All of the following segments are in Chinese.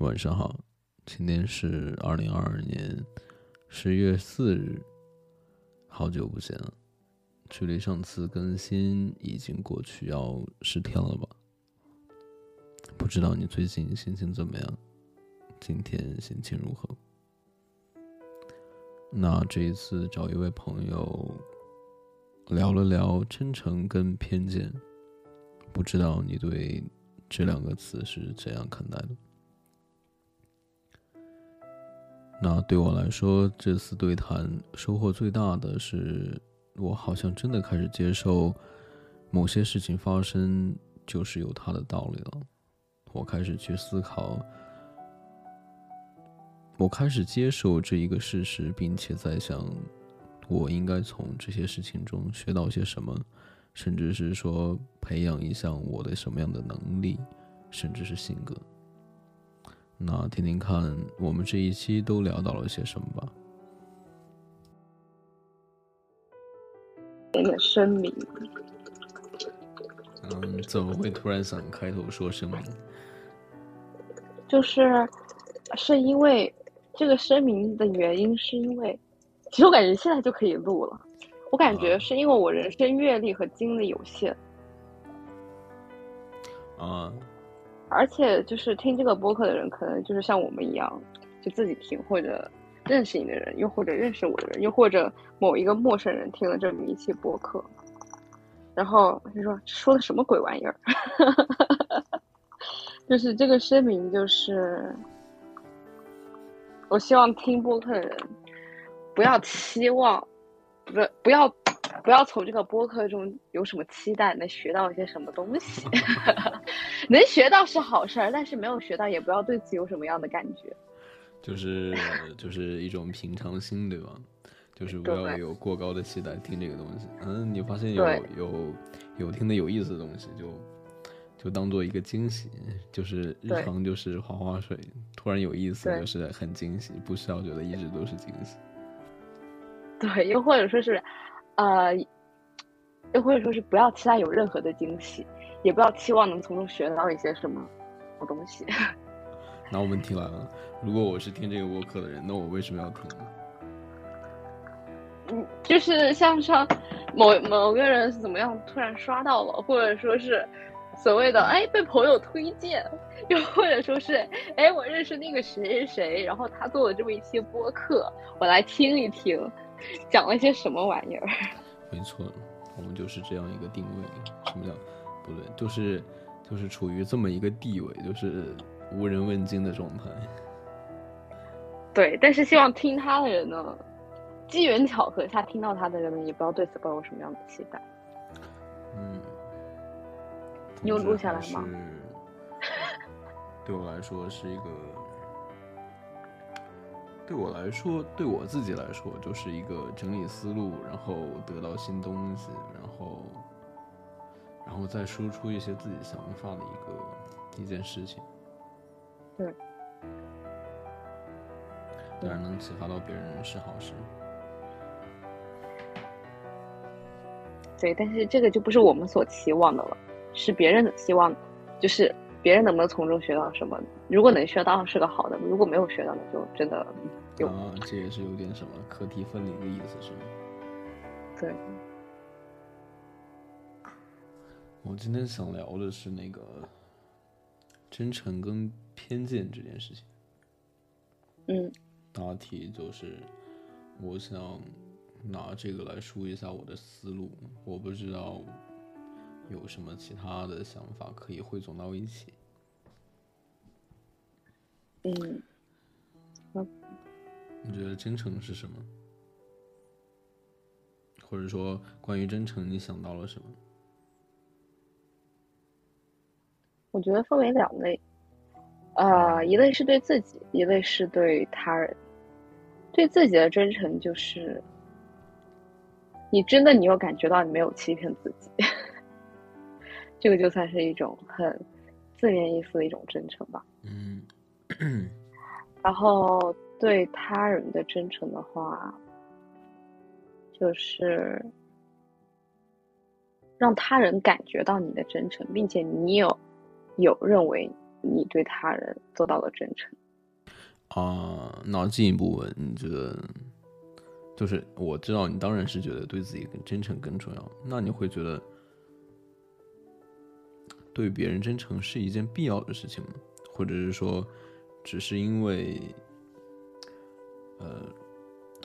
晚上好，今天是二零二二年十月四日，好久不见了，距离上次更新已经过去要十天了吧？不知道你最近心情怎么样？今天心情如何？那这一次找一位朋友聊了聊真诚跟偏见，不知道你对这两个词是怎样看待的？那对我来说，这次对谈收获最大的是，我好像真的开始接受，某些事情发生就是有它的道理了。我开始去思考，我开始接受这一个事实，并且在想，我应该从这些事情中学到些什么，甚至是说培养一项我的什么样的能力，甚至是性格。那听听看，我们这一期都聊到了些什么吧。点点声明。嗯，怎么会突然想开头说声明？就是，是因为这个声明的原因，是因为，其实我感觉现在就可以录了。我感觉是因为我人生阅历和经历有限。啊。而且就是听这个播客的人，可能就是像我们一样，就自己听，或者认识你的人，又或者认识我的人，又或者某一个陌生人听了这么一期播客，然后就说说的什么鬼玩意儿？就是这个声明，就是我希望听播客的人不要期望，不不要。不要从这个播客中有什么期待，能学到一些什么东西，能学到是好事儿，但是没有学到也不要对此有什么样的感觉，就是就是一种平常心，对吧？就是不要有过高的期待听这个东西。嗯，你发现有有有听的有意思的东西，就就当做一个惊喜，就是日常就是划划水，突然有意思就是很惊喜，不需要觉得一直都是惊喜。对，又或者说是。呃，又或者说是不要期待有任何的惊喜，也不要期望能从中学到一些什么好东西。那我问题来了，如果我是听这个播客的人，那我为什么要听呢？嗯，就是像上某某个人是怎么样突然刷到了，或者说是所谓的哎被朋友推荐，又或者说是哎我认识那个谁谁谁，然后他做了这么一期播客，我来听一听。讲了些什么玩意儿？没错，我们就是这样一个定位。什么叫不对？就是就是处于这么一个地位，就是无人问津的状态。对，但是希望听他的人呢，机缘巧合下听到他的人呢，也不要对此抱有什么样的期待。嗯，你有录下来吗？对我来说是一个。对我来说，对我自己来说，就是一个整理思路，然后得到新东西，然后，然后再输出一些自己想法的一个一件事情。对。当然，能启发到别人是好事。对，但是这个就不是我们所期望的了，是别人的期望，就是别人能不能从中学到什么。如果能学到是个好的，如果没有学到，那就真的有。啊，这也是有点什么课题分离的意思，是吗？对。我今天想聊的是那个真诚跟偏见这件事情。嗯。大体就是，我想拿这个来说一下我的思路。我不知道有什么其他的想法可以汇总到一起。嗯，你觉得真诚是什么？或者说，关于真诚，你想到了什么？我觉得分为两类，呃，一类是对自己，一类是对他人。对自己的真诚，就是你真的，你有感觉到你没有欺骗自己，这个就算是一种很字面意思的一种真诚吧。嗯。然后对他人的真诚的话，就是让他人感觉到你的真诚，并且你有有认为你对他人做到了真诚。啊，那进一步问，你觉得，就是我知道你当然是觉得对自己更真诚更重要，那你会觉得对别人真诚是一件必要的事情吗？或者是说，只是因为，呃，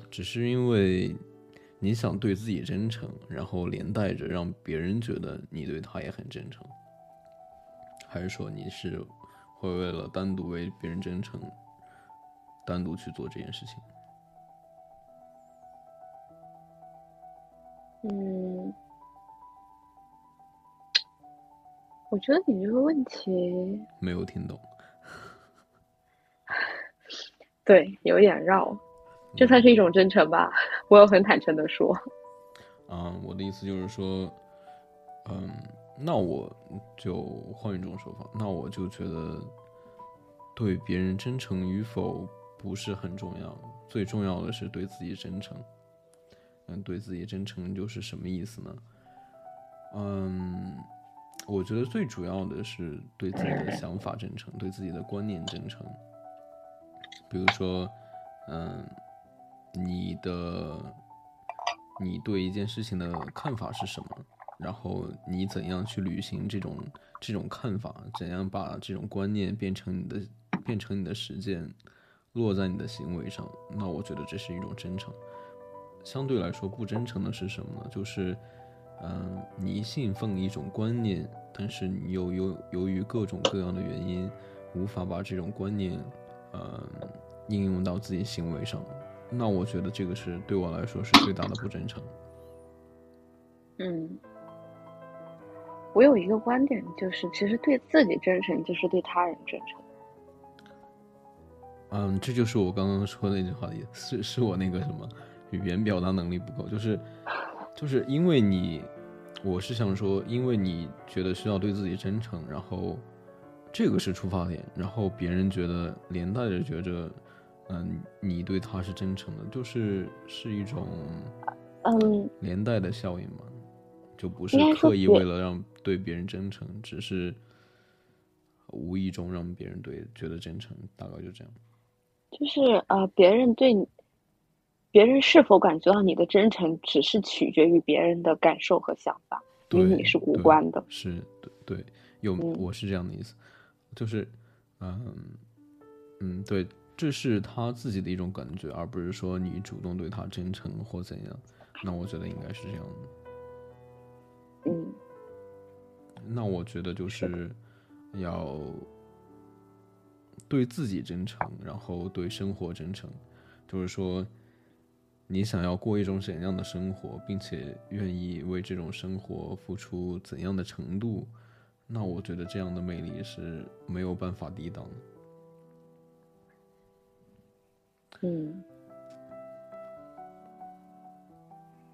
只是因为你想对自己真诚，然后连带着让别人觉得你对他也很真诚，还是说你是会为了单独为别人真诚？单独去做这件事情。嗯，我觉得你这个问题没有听懂。对，有点绕，这算是一种真诚吧？我有很坦诚的说。嗯，我的意思就是说，嗯，那我就换一种说法，那我就觉得，对别人真诚与否。不是很重要，最重要的是对自己真诚。嗯，对自己真诚就是什么意思呢？嗯，我觉得最主要的是对自己的想法真诚，对自己的观念真诚。比如说，嗯，你的你对一件事情的看法是什么？然后你怎样去履行这种这种看法？怎样把这种观念变成你的变成你的实践？落在你的行为上，那我觉得这是一种真诚。相对来说，不真诚的是什么呢？就是，嗯，你信奉一种观念，但是你又由由于各种各样的原因，无法把这种观念，嗯，应用到自己行为上。那我觉得这个是对我来说是最大的不真诚。嗯，我有一个观点，就是其实对自己真诚，就是对他人真诚。嗯，这就是我刚刚说的那句话的意思，是是我那个什么语言表达能力不够，就是就是因为你，我是想说，因为你觉得需要对自己真诚，然后这个是出发点，然后别人觉得连带着觉着，嗯，你对他是真诚的，就是是一种嗯连带的效应嘛，就不是刻意为了让对别人真诚，只是无意中让别人对觉得真诚，大概就这样。就是呃，别人对你，别人是否感觉到你的真诚，只是取决于别人的感受和想法，与你是无关的。是，对对，有我是这样的意思，就是，嗯嗯，对，这是他自己的一种感觉，而不是说你主动对他真诚或怎样。那我觉得应该是这样的。嗯，那我觉得就是要。对自己真诚，然后对生活真诚，就是说，你想要过一种怎样的生活，并且愿意为这种生活付出怎样的程度，那我觉得这样的魅力是没有办法抵挡的。嗯，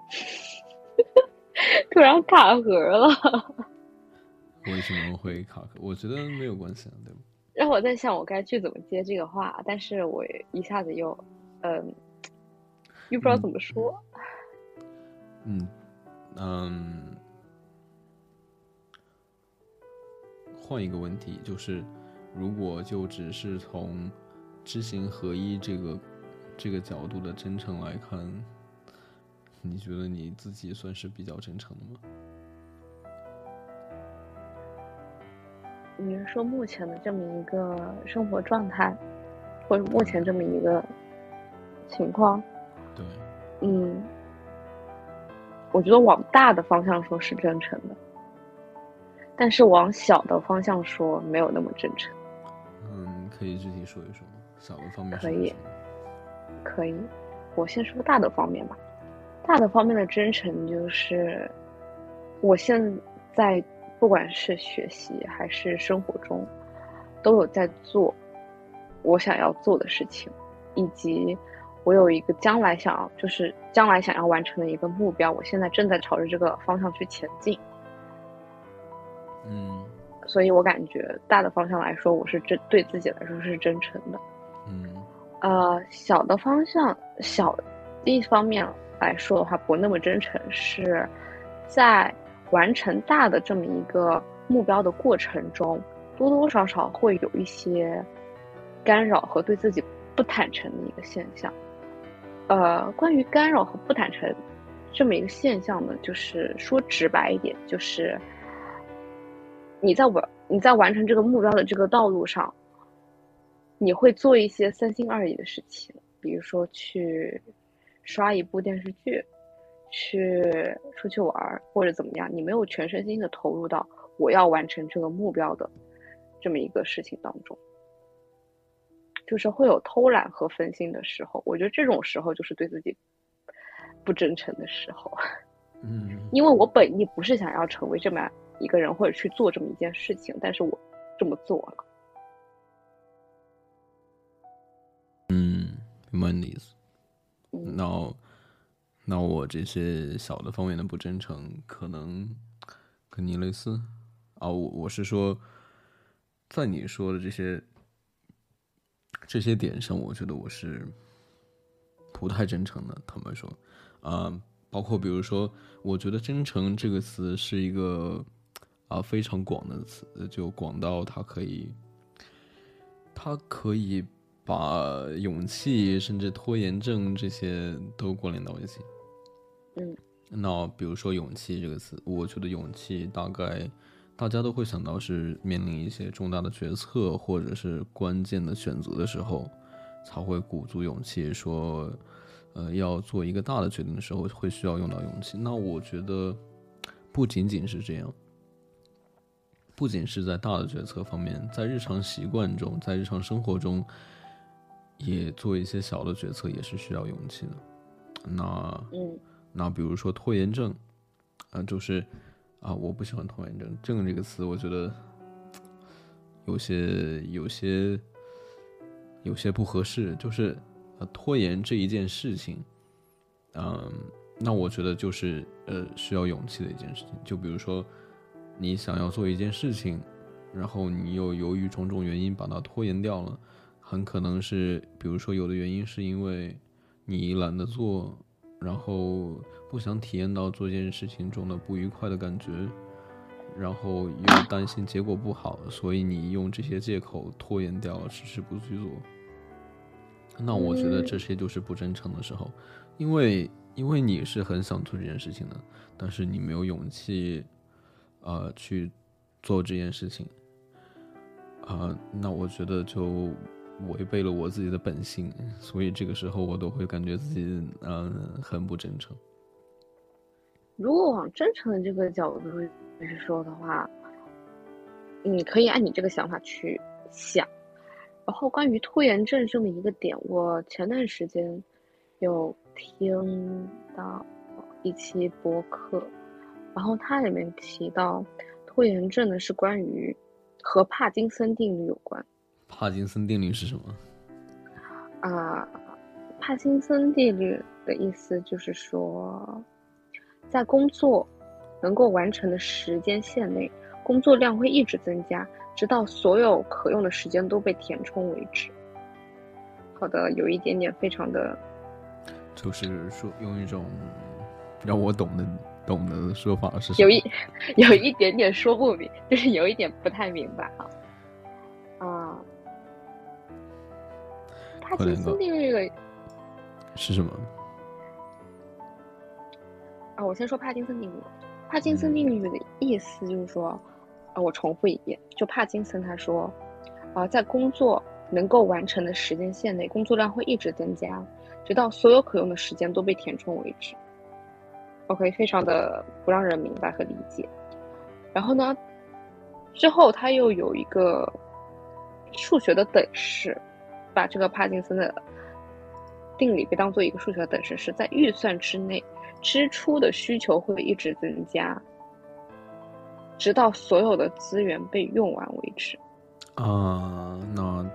突然卡壳了。为什么会卡壳？我觉得没有关系啊，对吧？让我在想，我该去怎么接这个话，但是我一下子又，嗯，又不知道怎么说。嗯嗯，换一个问题，就是如果就只是从知行合一这个这个角度的真诚来看，你觉得你自己算是比较真诚的吗？你是说目前的这么一个生活状态，或者目前这么一个情况？对，嗯，我觉得往大的方向说是真诚的，但是往小的方向说没有那么真诚。嗯，可以具体说一说吗？小的方面可以，可以，我先说大的方面吧。大的方面的真诚就是，我现在。不管是学习还是生活中，都有在做我想要做的事情，以及我有一个将来想要，就是将来想要完成的一个目标。我现在正在朝着这个方向去前进。嗯，所以我感觉大的方向来说，我是真对自己来说是真诚的。嗯，呃，小的方向，小一方面来说的话，不那么真诚，是在。完成大的这么一个目标的过程中，多多少少会有一些干扰和对自己不坦诚的一个现象。呃，关于干扰和不坦诚这么一个现象呢，就是说直白一点，就是你在完你在完成这个目标的这个道路上，你会做一些三心二意的事情，比如说去刷一部电视剧。去出去玩或者怎么样，你没有全身心的投入到我要完成这个目标的这么一个事情当中，就是会有偷懒和分心的时候。我觉得这种时候就是对自己不真诚的时候。嗯，因为我本意不是想要成为这么一个人或者去做这么一件事情，但是我这么做了。嗯，明白你的意思。那。那我这些小的方面的不真诚，可能跟你类似啊。我我是说，在你说的这些这些点上，我觉得我是不太真诚的。坦白说，啊，包括比如说，我觉得“真诚”这个词是一个啊非常广的词，就广到它可以，它可以把勇气甚至拖延症这些都关联到一起。嗯，那比如说“勇气”这个词，我觉得勇气大概大家都会想到是面临一些重大的决策或者是关键的选择的时候，才会鼓足勇气说，呃，要做一个大的决定的时候会需要用到勇气。那我觉得不仅仅是这样，不仅是在大的决策方面，在日常习惯中，在日常生活中，也做一些小的决策也是需要勇气的。那嗯。那比如说拖延症，啊，就是啊，我不喜欢拖延症“症”这个词，我觉得有些、有些、有些不合适。就是呃，拖延这一件事情，嗯，那我觉得就是呃，需要勇气的一件事情。就比如说，你想要做一件事情，然后你又由于种种原因把它拖延掉了，很可能是，比如说有的原因是因为你懒得做。然后不想体验到做这件事情中的不愉快的感觉，然后又担心结果不好，所以你用这些借口拖延掉了，迟迟不去做。那我觉得这些就是不真诚的时候，因为因为你是很想做这件事情的，但是你没有勇气，呃，去做这件事情，啊，那我觉得就。违背了我自己的本性，所以这个时候我都会感觉自己嗯很不真诚。如果往真诚的这个角度去说的话，你可以按你这个想法去想。然后关于拖延症这么一个点，我前段时间有听到一期播客，然后它里面提到拖延症呢是关于和帕金森定律有关。帕金森定律是什么？啊，帕金森定律的意思就是说，在工作能够完成的时间线内，工作量会一直增加，直到所有可用的时间都被填充为止。好的，有一点点非常的，就是说用一种让我懂的懂的说法是有一 有一点点说不明，就是有一点不太明白啊。帕金森定律是什么？啊，我先说帕金森定律。帕金森定律的意思就是说，啊，我重复一遍，就帕金森他说，啊，在工作能够完成的时间线内，工作量会一直增加，直到所有可用的时间都被填充为止。OK，非常的不让人明白和理解。然后呢，之后他又有一个数学的等式。把这个帕金森的定理被当做一个数学等式，是在预算之内，支出的需求会一直增加，直到所有的资源被用完为止。啊，那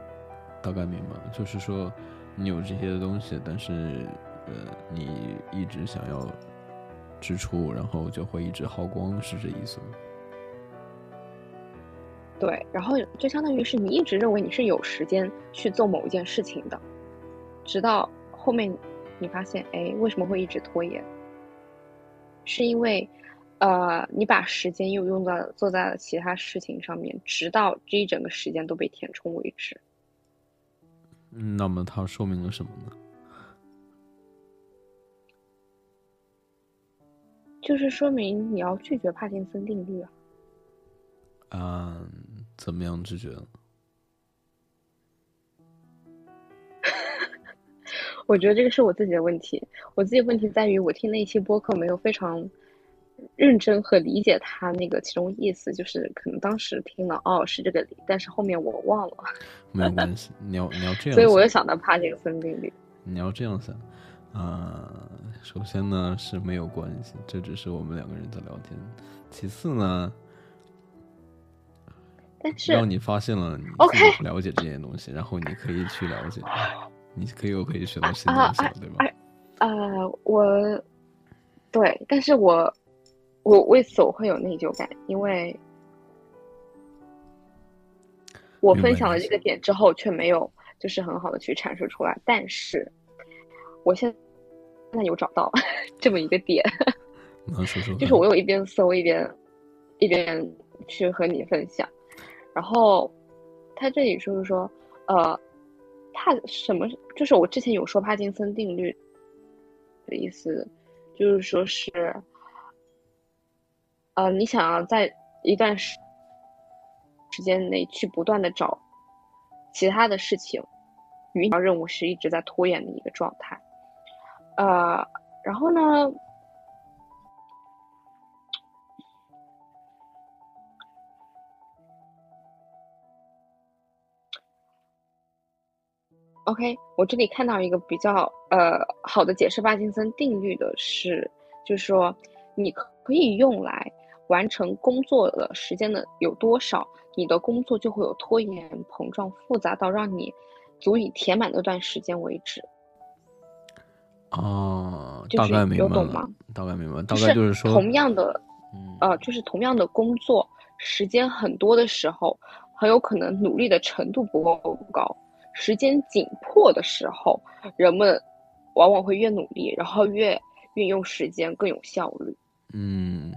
大概明白，就是说你有这些东西，但是呃，你一直想要支出，然后就会一直耗光，是这意思吗？对，然后就相当于是你一直认为你是有时间去做某一件事情的，直到后面你发现，哎，为什么会一直拖延？是因为，呃，你把时间又用在做在了其他事情上面，直到这一整个时间都被填充为止。那么它说明了什么呢？就是说明你要拒绝帕金森定律啊。嗯，怎么样拒绝？我觉得这个是我自己的问题。我自己问题在于，我听那期播客没有非常认真和理解他那个其中意思，就是可能当时听了哦是这个理，但是后面我忘了。没有关系，你要你要这 样。所以我又想到帕金森定律。你要这样想，啊，首先呢是没有关系，这只是我们两个人在聊天。其次呢。但是让你发现了你不了解这些东西，然后你可以去了解，你可以又可以学到新东西，对吧？呃，我对，但是我我为此我会有内疚感，因为我分享了这个点之后，却没有就是很好的去阐述出来。但是我现在有找到 这么一个点说说，就是我有一边搜一边一边去和你分享。然后，他这里就是说，呃，帕什么？就是我之前有说帕金森定律的意思，就是说是，呃，你想要在一段时时间内去不断的找其他的事情，与任务是一直在拖延的一个状态，呃，然后呢？OK，我这里看到一个比较呃好的解释帕金森定律的是，就是说你可以用来完成工作的时间的有多少，你的工作就会有拖延、膨胀、复杂到让你足以填满那段时间为止。哦，大概明白吗？大概明白，大概就是说，同样的，呃，就是同样的工作时间很多的时候，很有可能努力的程度不够高。时间紧迫的时候，人们往往会越努力，然后越运用时间更有效率。嗯，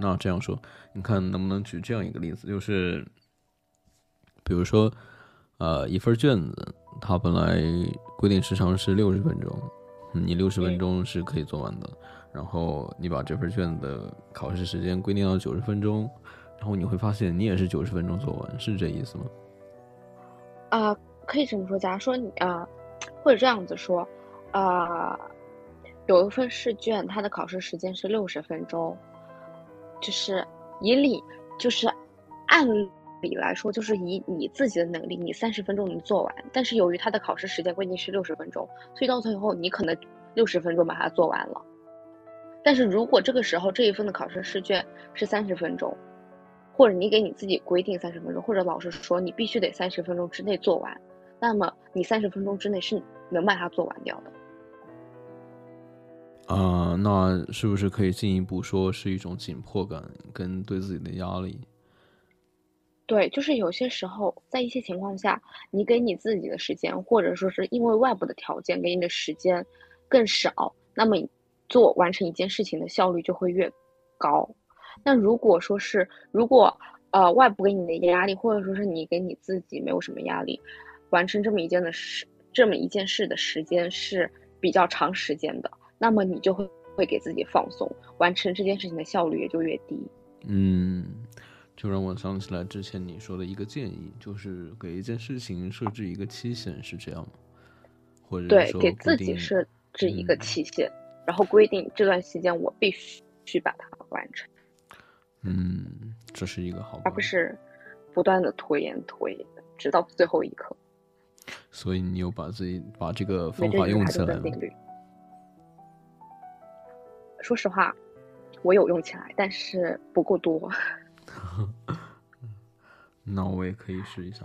那这样说，你看能不能举这样一个例子？就是，比如说，呃，一份卷子，它本来规定时长是六十分钟，你六十分钟是可以做完的。然后你把这份卷子的考试时间规定到九十分钟，然后你会发现你也是九十分钟做完，是这意思吗？啊。可以这么说，假如说你啊，或者这样子说，啊，有一份试卷，它的考试时间是六十分钟，就是以理，就是按理来说，就是以你自己的能力，你三十分钟能做完。但是由于它的考试时间规定是六十分钟，所以到最后你可能六十分钟把它做完了。但是如果这个时候这一份的考试试卷是三十分钟，或者你给你自己规定三十分钟，或者老师说你必须得三十分钟之内做完。那么你三十分钟之内是能把它做完掉的。啊，那是不是可以进一步说是一种紧迫感跟对自己的压力？对，就是有些时候，在一些情况下，你给你自己的时间，或者说是因为外部的条件给你的时间更少，那么做完成一件事情的效率就会越高。那如果说是如果呃外部给你的压力，或者说是你给你自己没有什么压力。完成这么一件的事，这么一件事的时间是比较长时间的，那么你就会会给自己放松，完成这件事情的效率也就越低。嗯，就让我想起来之前你说的一个建议，就是给一件事情设置一个期限，是这样吗？或者对，给自己设置一个期限，然后规定这段期间我必须去把它完成。嗯，这是一个好，而不是不断的拖延拖延，直到最后一刻。所以你有把自己把这个方法用起来吗？说实话，我有用起来，但是不够多。那我也可以试一下。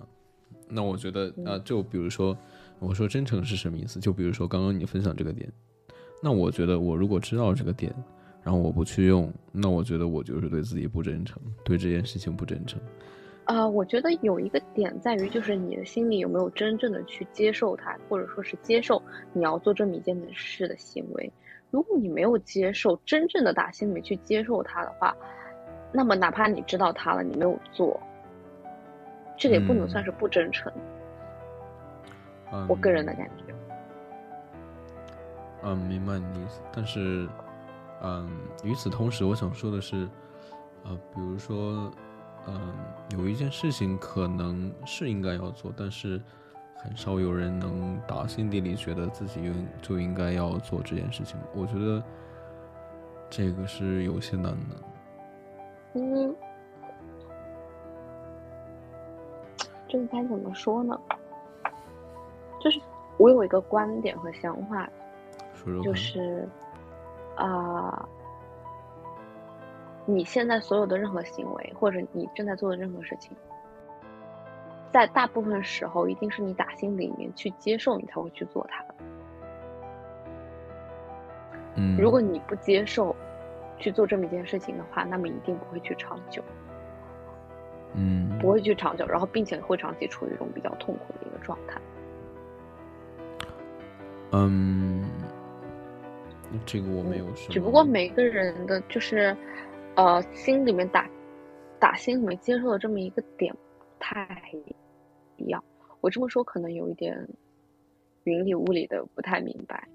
那我觉得啊，就比如说，我说真诚是什么意思？就比如说刚刚你分享这个点，那我觉得我如果知道这个点，然后我不去用，那我觉得我就是对自己不真诚，对这件事情不真诚。呃，我觉得有一个点在于，就是你的心里有没有真正的去接受它，或者说是接受你要做这么一件事的行为。如果你没有接受，真正的打心里面去接受它的话，那么哪怕你知道它了，你没有做，这个也不能算是不真诚。我个人的感觉。嗯，明白你的意思。但是，嗯，与此同时，我想说的是，呃，比如说，嗯，有一件事情可能是应该要做，但是。很少有人能打心底里觉得自己应就应该要做这件事情，我觉得这个是有些难的。嗯，这个该怎么说呢？就是我有一个观点和想法，就是啊，你现在所有的任何行为，或者你正在做的任何事情。在大部分时候，一定是你打心里面去接受，你才会去做它。嗯，如果你不接受去做这么一件事情的话，那么一定不会去长久。嗯，不会去长久，然后并且会长期处于一种比较痛苦的一个状态。嗯，这个我没有说。只不过每个人的就是，呃，心里面打打心里面接受的这么一个点不，太。一样，我这么说可能有一点云里雾里的，不太明白。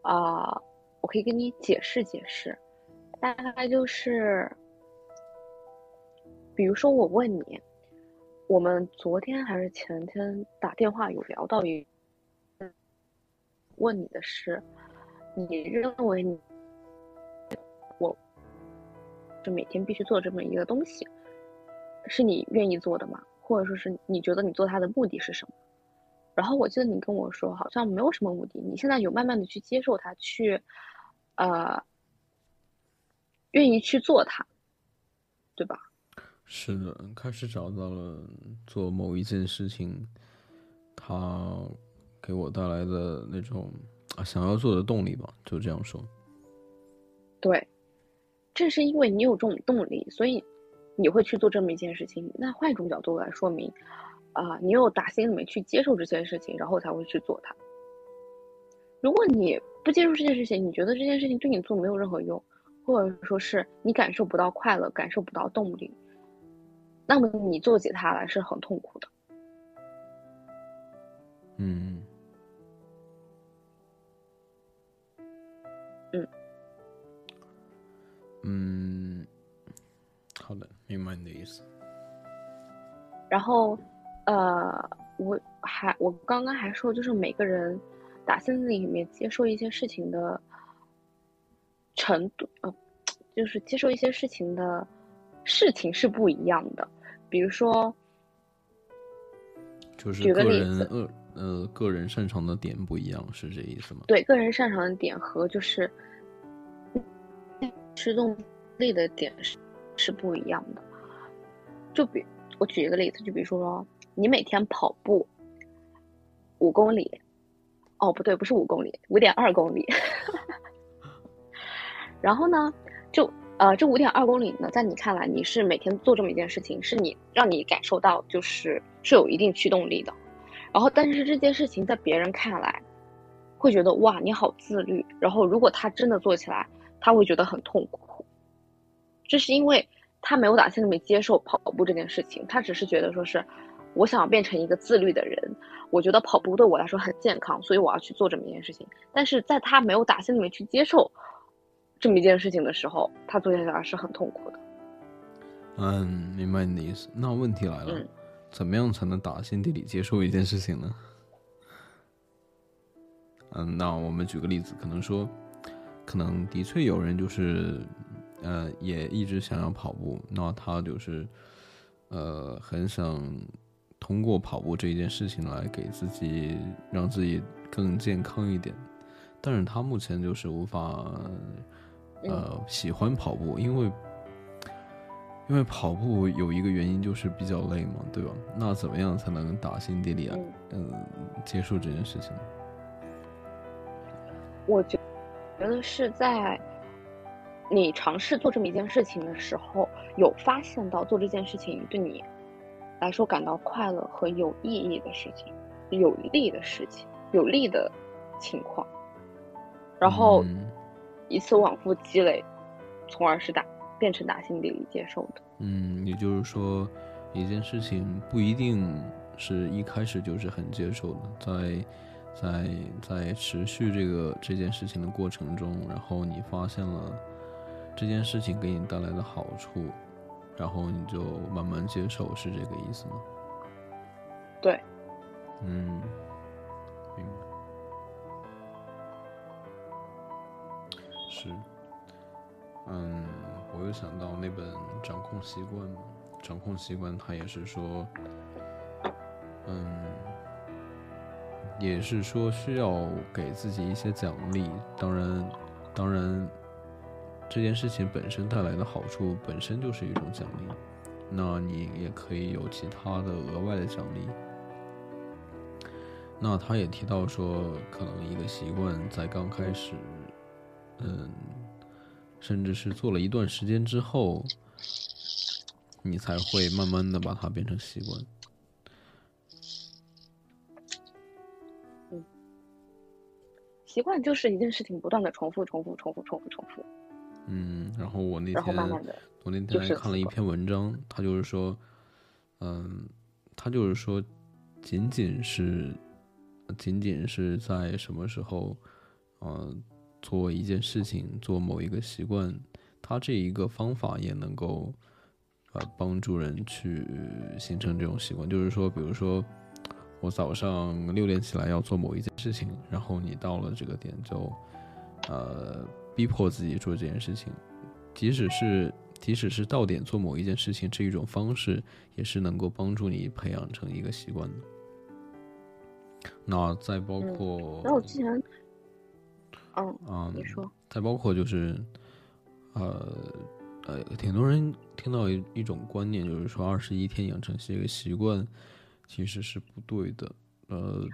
啊，我可以跟你解释解释，大概就是，比如说我问你，我们昨天还是前天打电话有聊到一，问你的是，你认为你就每天必须做这么一个东西，是你愿意做的吗？或者说是你觉得你做它的目的是什么？然后我记得你跟我说好像没有什么目的，你现在有慢慢的去接受它，去，呃，愿意去做它，对吧？是的，开始找到了做某一件事情，它给我带来的那种啊想要做的动力吧，就这样说。对，正是因为你有这种动力，所以。你会去做这么一件事情，那换一种角度来说明，啊，你有打心里面去接受这件事情，然后才会去做它。如果你不接受这件事情，你觉得这件事情对你做没有任何用，或者说是你感受不到快乐，感受不到动力，那么你做起它来是很痛苦的。嗯，嗯，嗯。好的，明白你的意思。然后，呃，我还我刚刚还说，就是每个人打心里面接受一些事情的程度，呃，就是接受一些事情的事情是不一样的。比如说，就是举个例子，呃呃，个人擅长的点不一样，是这意思吗？对，个人擅长的点和就是驱动力的点是。是不一样的，就比我举一个例子，就比如说你每天跑步五公里，哦不对，不是五公里，五点二公里。然后呢，就呃这五点二公里呢，在你看来你是每天做这么一件事情，是你让你感受到就是是有一定驱动力的。然后但是这件事情在别人看来，会觉得哇你好自律。然后如果他真的做起来，他会觉得很痛苦。这是因为他没有打心里面接受跑步这件事情，他只是觉得说是，我想要变成一个自律的人，我觉得跑步对我来说很健康，所以我要去做这么一件事情。但是在他没有打心里面去接受这么一件事情的时候，他做下来是很痛苦的。嗯，明白你的意思。那问题来了，怎么样才能打心底里接受一件事情呢？嗯，那我们举个例子，可能说，可能的确有人就是。呃，也一直想要跑步，那他就是，呃，很想通过跑步这一件事情来给自己让自己更健康一点，但是他目前就是无法，呃，喜欢跑步，因为因为跑步有一个原因就是比较累嘛，对吧？那怎么样才能打心底里啊，嗯，接受这件事情？我觉觉得是在。你尝试做这么一件事情的时候，有发现到做这件事情对你来说感到快乐和有意义的事情，有利的事情，有利的情况，然后一次往复积累，从而是打变成打心底里接受的。嗯，也就是说，一件事情不一定是一开始就是很接受的，在在在持续这个这件事情的过程中，然后你发现了这件事情给你带来的好处，然后你就慢慢接受，是这个意思吗？对。嗯，明白。是，嗯，我又想到那本《掌控习惯》嘛，《掌控习惯》它也是说，嗯，也是说需要给自己一些奖励。当然，当然，这件事情本身带来的好处本身就是一种奖励，那你也可以有其他的额外的奖励。那他也提到说，可能一个习惯在刚开始。嗯，甚至是做了一段时间之后，你才会慢慢的把它变成习惯。习惯就是一件事情不断的重复、重复、重复、重复、重复。嗯，然后我那天，然后慢慢的，我那天还看了一篇文章，他就是说，嗯，他就是说，仅仅是，仅仅是在什么时候，嗯。做一件事情，做某一个习惯，他这一个方法也能够，呃，帮助人去形成这种习惯。就是说，比如说，我早上六点起来要做某一件事情，然后你到了这个点就，呃，逼迫自己做这件事情，即使是即使是到点做某一件事情这一种方式，也是能够帮助你培养成一个习惯的。那再包括，那我之前。嗯，你说。再包括就是，呃，呃，挺多人听到一一种观念，就是说二十一天养成一个习惯，其实是不对的。呃，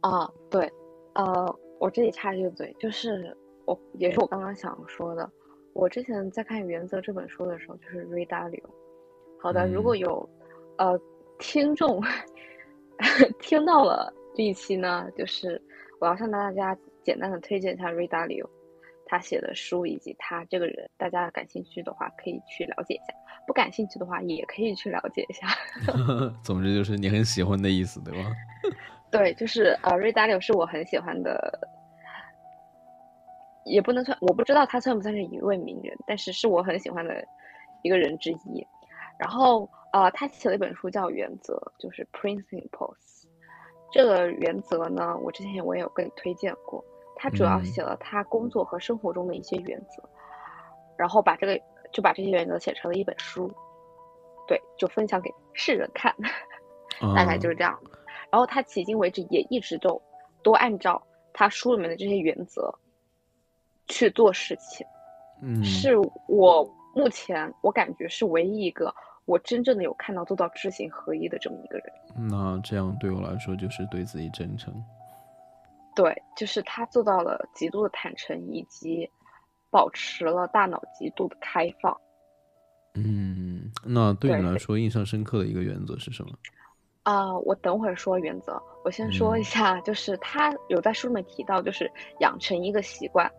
啊，对，呃，我这里插一句嘴，就是我也是我刚刚想说的。我之前在看《原则》这本书的时候，就是 Ray Dalio。好的，如果有呃听众 听到了这一期呢，就是我要向大家。简单的推荐一下 Ray Dalio，他写的书以及他这个人，大家感兴趣的话可以去了解一下，不感兴趣的话也可以去了解一下。总之就是你很喜欢的意思，对吧？对，就是呃，Ray Dalio 是我很喜欢的，也不能算，我不知道他算不算是一位名人，但是是我很喜欢的一个人之一。然后呃，他写了一本书叫《原则》，就是 Principles。这个原则呢，我之前我也有跟你推荐过。他主要写了他工作和生活中的一些原则，然后把这个就把这些原则写成了一本书，对，就分享给世人看，大概就是这样。然后他迄今为止也一直都都按照他书里面的这些原则去做事情，嗯，是我目前我感觉是唯一一个我真正的有看到做到知行合一的这么一个人。那这样对我来说就是对自己真诚。对，就是他做到了极度的坦诚，以及保持了大脑极度的开放。嗯，那对你来说印象深刻的一个原则是什么？啊，我等会儿说原则，我先说一下，就是他有在书里面提到，就是养成一个习惯，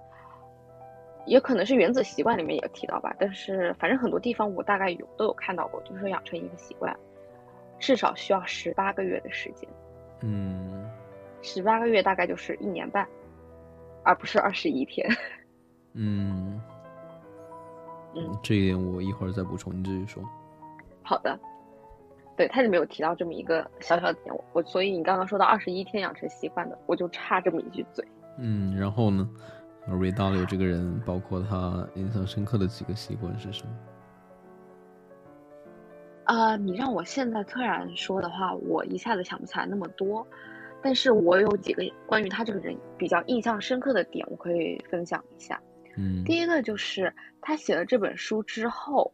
也可能是原子习惯里面也提到吧，但是反正很多地方我大概有都有看到过，就是说养成一个习惯，至少需要十八个月的时间。嗯。十八个月大概就是一年半，而不是二十一天。嗯，嗯，这一点我一会儿再补充，你继续说。好的，对，他里面有提到这么一个小小的点，我所以你刚刚说到二十一天养成习惯的，我就插这么一句嘴。嗯，然后呢，Ray Dalio 这个人，包括他印象深刻的几个习惯是什么？啊，你让我现在突然说的话，我一下子想不起来那么多。但是我有几个关于他这个人比较印象深刻的点，我可以分享一下。嗯，第一个就是他写了这本书之后，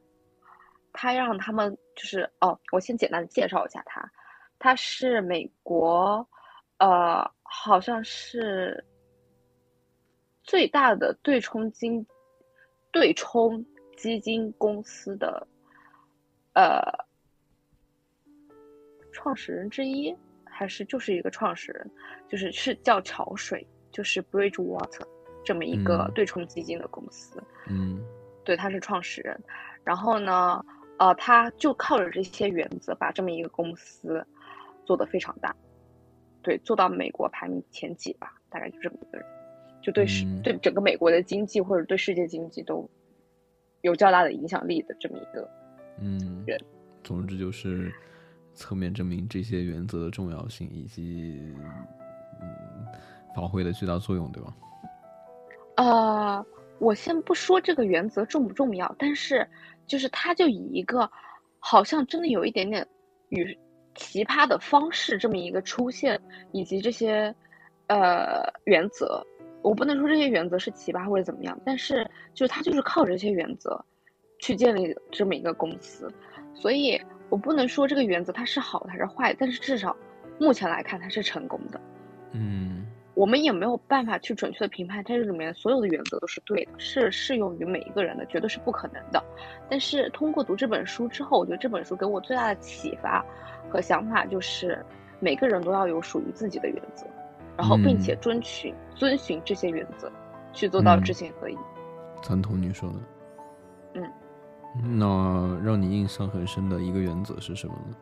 他让他们就是哦，我先简单的介绍一下他，他是美国，呃，好像是最大的对冲金对冲基金公司的呃创始人之一。还是就是一个创始人，就是是叫潮水，就是 Bridgewater，这么一个对冲基金的公司。嗯，对，他是创始人。然后呢，呃，他就靠着这些原则，把这么一个公司做得非常大，对，做到美国排名前几吧，大概就这么一个人，就对世对整个美国的经济或者对世界经济都有较大的影响力的这么一个嗯人。总之就是侧面证明这些原则的重要性以及嗯发挥的巨大作用，对吧？呃，我先不说这个原则重不重要，但是就是他就以一个好像真的有一点点与奇葩的方式这么一个出现，以及这些呃原则，我不能说这些原则是奇葩或者怎么样，但是就是他就是靠这些原则去建立这么一个公司，所以我不能说这个原则它是好还是坏，但是至少目前来看它是成功的。嗯我们也没有办法去准确的评判它这里面所有的原则都是对的，是适用于每一个人的，绝对是不可能的。但是通过读这本书之后，我觉得这本书给我最大的启发和想法就是，每个人都要有属于自己的原则，然后并且遵循、遵循这些原则，去做到知行合一。赞同你说的。嗯，那让你印象很深的一个原则是什么呢？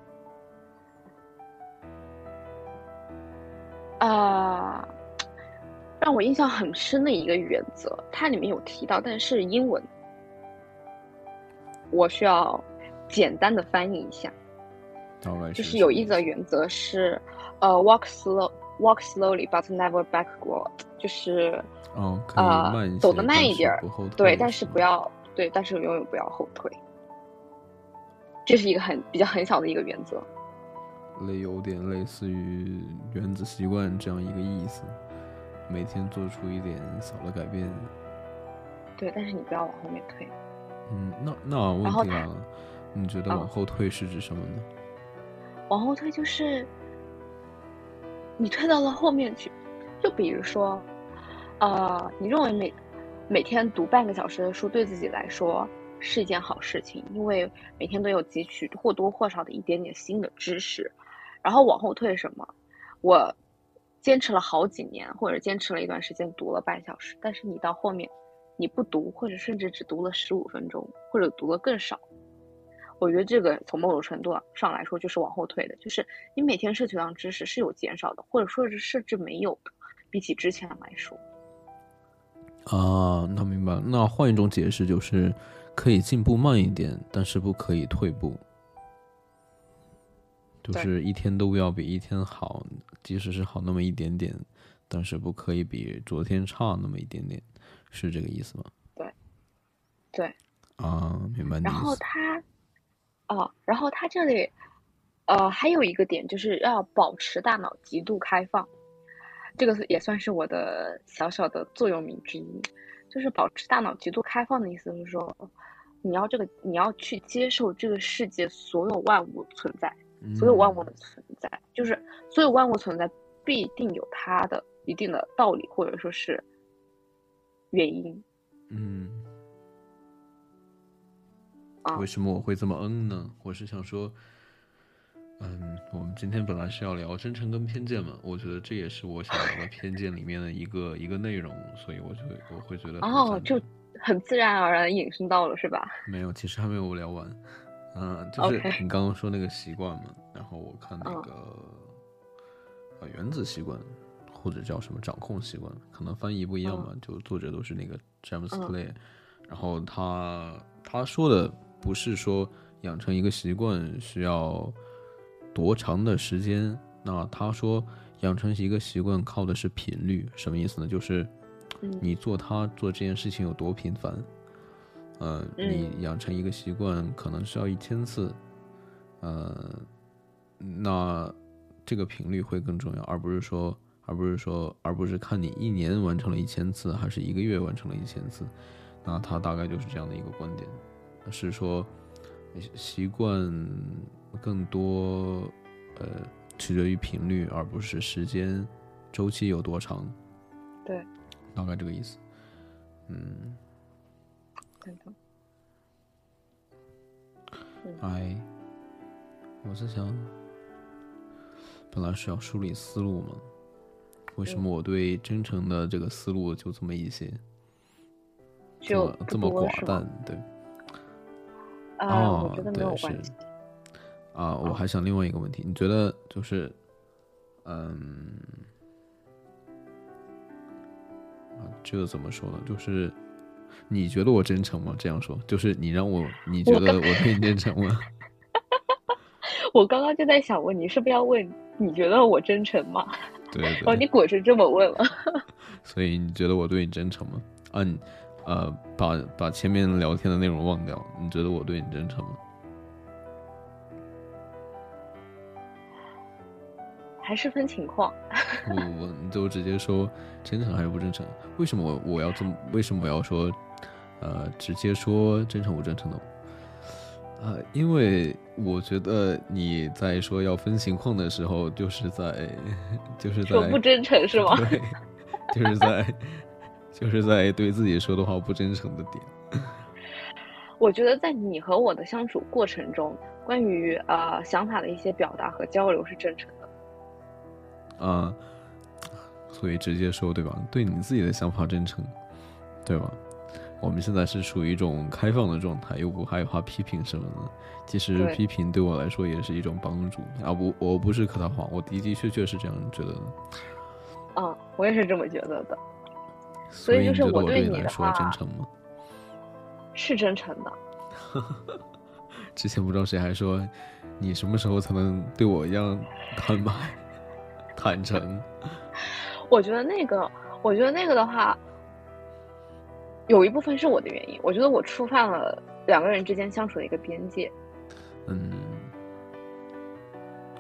啊、让我印象很深的一个原则，它里面有提到，但是英文，我需要简单的翻译一下。就是有一则原则是，呃，walk slow, walk slowly but never backward，就是哦，可以呃慢一些，走得慢一点儿对，但是不要对，但是永远不要后退。这是一个很比较很小的一个原则。类有点类似于原子习惯这样一个意思，每天做出一点小的改变。对，但是你不要往后面退。嗯，那那问题来了，你觉得嗯往后退是指什么呢？往后退就是你退到了后面去，就比如说，呃，你认为每每天读半个小时的书对自己来说是一件好事情，因为每天都有汲取或多或少的一点点新的知识。然后往后退什么？我坚持了好几年，或者坚持了一段时间读了半小时，但是你到后面你不读，或者甚至只读了十五分钟，或者读了更少。我觉得这个从某种程度上来说就是往后退的，就是你每天摄取到知识是有减少的，或者说是甚至没有的，比起之前来说。啊，那明白。那换一种解释就是，可以进步慢一点，但是不可以退步。就是一天都要比一天好，即使是好那么一点点，但是不可以比昨天差那么一点点，是这个意思吗？对，对啊，明白然。后他，哦，然后他这里，呃，还有一个点就是要保持大脑极度开放，这个也算是我的小小的座右铭之一，就是保持大脑极度开放的意思是说，你要这个你要去接受这个世界所有万物存在，所有万物的存在，就是所有万物存在必定有它的一定的道理或者说是原因嗯，啊为。什么我会这么嗯呢？我是想说，嗯，我们今天本来是要聊真诚跟偏见嘛，我觉得这也是我想聊的偏见里面的一个一个内容，所以我就我会觉得哦，就很自然而然引申到了，是吧？没有，其实还没有聊完。嗯，就是你刚刚说那个习惯嘛，然后我看那嗯个、呃原子习惯，或者叫什么掌控习惯，可能翻译不一样嘛，就作者都是那个詹姆斯嗯克莱，然后他他说的不是说养成一个习惯需要多长的时间，那他说养成一个习惯靠的是频率，什么意思呢？就是嗯你做他做这件事情有多频繁。呃，你养成一个习惯可能需要一千次，呃，那这个频率会更重要，而不是说，而不是说，而不是看你一年完成了一千次，还是一个月完成了一千次。那他大概就是这样的一个观点，是说习惯更多呃取决于频率，而不是时间周期有多长。对，大概这个意思。嗯。赞同。哎，我在想，本来是要梳理思路嘛，为什么我对真诚的这个思路就这么一些，就这么寡淡？对。啊，我觉得没有关系。啊，我还想另外一个问题，你觉得就是，嗯，啊，这个怎么说呢？就是你觉得我真诚吗？这样说，就是你让我，你觉得我对你真诚吗？我刚刚就在想问你，是不是要问你觉得我真诚吗？对对。哦，你果是这么问了。所以你觉得我对你真诚吗？啊，你呃，把把前面聊天的内容忘掉，你觉得我对你真诚吗？还是分情况。不不不，你就直接说真诚还是不真诚？为什么我我要这么？为什么我要说呃，直接说真诚不真诚呢？啊，因为我觉得你在说要分情况的时候，就是在就是在不真诚是吗？对，就是在就是在对自己说的话不真诚的点。我觉得在你和我的相处过程中，关于呃想法的一些表达和交流是真诚。啊，所以直接说对吧？对你自己的想法真诚，对吧？我们现在是处于一种开放的状态，又不害怕批评什么的。其实批评对我来说也是一种帮助。啊不，我不是客套话，我的的确确是这样觉得的。嗯，我也是这么觉得的。所以就是我对你来说真诚吗？是真诚的。之前不知道谁还说，你什么时候才能对我一样坦白？坦诚，我觉得那个，我觉得那个的话，有一部分是我的原因。我觉得我触犯了两个人之间相处的一个边界。嗯，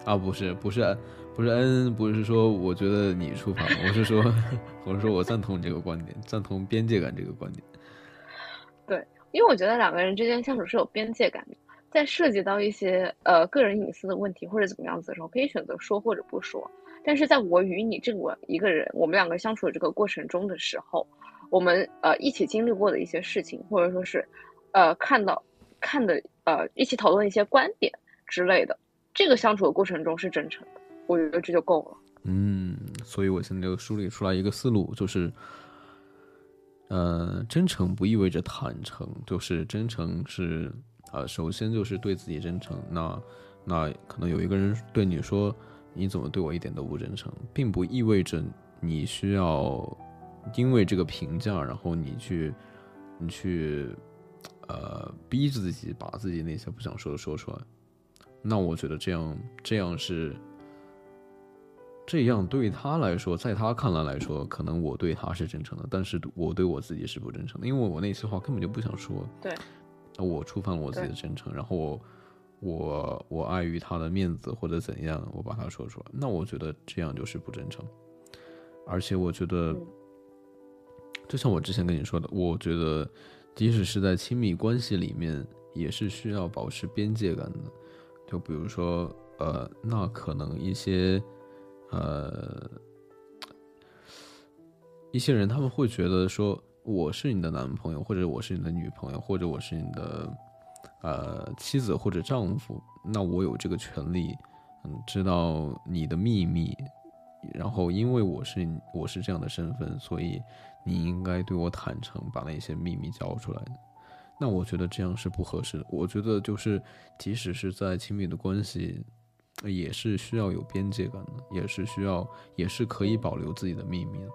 啊，不是，不是，不是，恩，不是说我觉得你触犯了，我是说，我是说我赞同你这个观点，赞同边界感这个观点。对，因为我觉得两个人之间相处是有边界感的，在涉及到一些呃个人隐私的问题或者怎么样子的时候，可以选择说或者不说。但是在我与你这个一个人，我们两个相处的这个过程中的时候，我们呃一起经历过的一些事情，或者说是，呃看到看的呃一起讨论一些观点之类的，这个相处的过程中是真诚的，我觉得这就够了。嗯，所以我现在就梳理出来一个思路，就是，呃，真诚不意味着坦诚，就是真诚是呃首先就是对自己真诚，那那可能有一个人对你说。你怎么对我一点都不真诚，并不意味着你需要因为这个评价，然后你去你去呃逼着自己把自己那些不想说的说出来。那我觉得这样这样是这样对他来说，在他看来来说，可能我对他是真诚的，但是我对我自己是不真诚的，因为我那些话根本就不想说。对，我触犯了我自己的真诚，然后我。我我碍于他的面子或者怎样，我把他说出来，那我觉得这样就是不真诚。而且我觉得，就像我之前跟你说的，我觉得即使是在亲密关系里面，也是需要保持边界感的。就比如说，呃，那可能一些，呃，一些人他们会觉得说，我是你的男朋友，或者我是你的女朋友，或者我是你的。呃，妻子或者丈夫，那我有这个权利，嗯，知道你的秘密，然后因为我是我是这样的身份，所以你应该对我坦诚，把那些秘密交出来。那我觉得这样是不合适的。我觉得就是，即使是在亲密的关系，也是需要有边界感的，也是需要，也是可以保留自己的秘密的。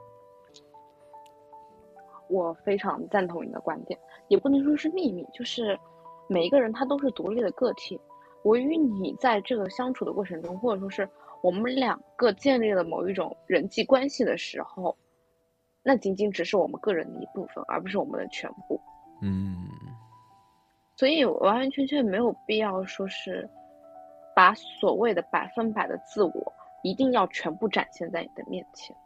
我非常赞同你的观点，也不能说是秘密，就是。每一个人他都是独立的个体，我与你在这个相处的过程中，或者说是我们两个建立了某一种人际关系的时候，那仅仅只是我们个人的一部分，而不是我们的全部。嗯，所以完完全全没有必要说是把所谓的百分百的自我一定要全部展现在你的面前，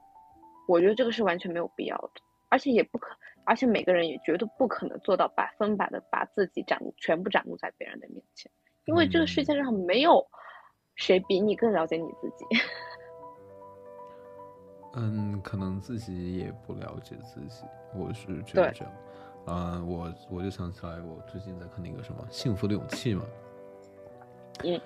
我觉得这个是完全没有必要的，而且也不可。而且每个人也绝对不可能做到百分百的把自己展露全部展露在别人的面前，因为这个世界上没有谁比你更了解你自己。嗯，可能自己也不了解自己，我是觉得这样。啊，我我就想起来，我最近在看那个什么《幸福的勇气》嘛。嗯。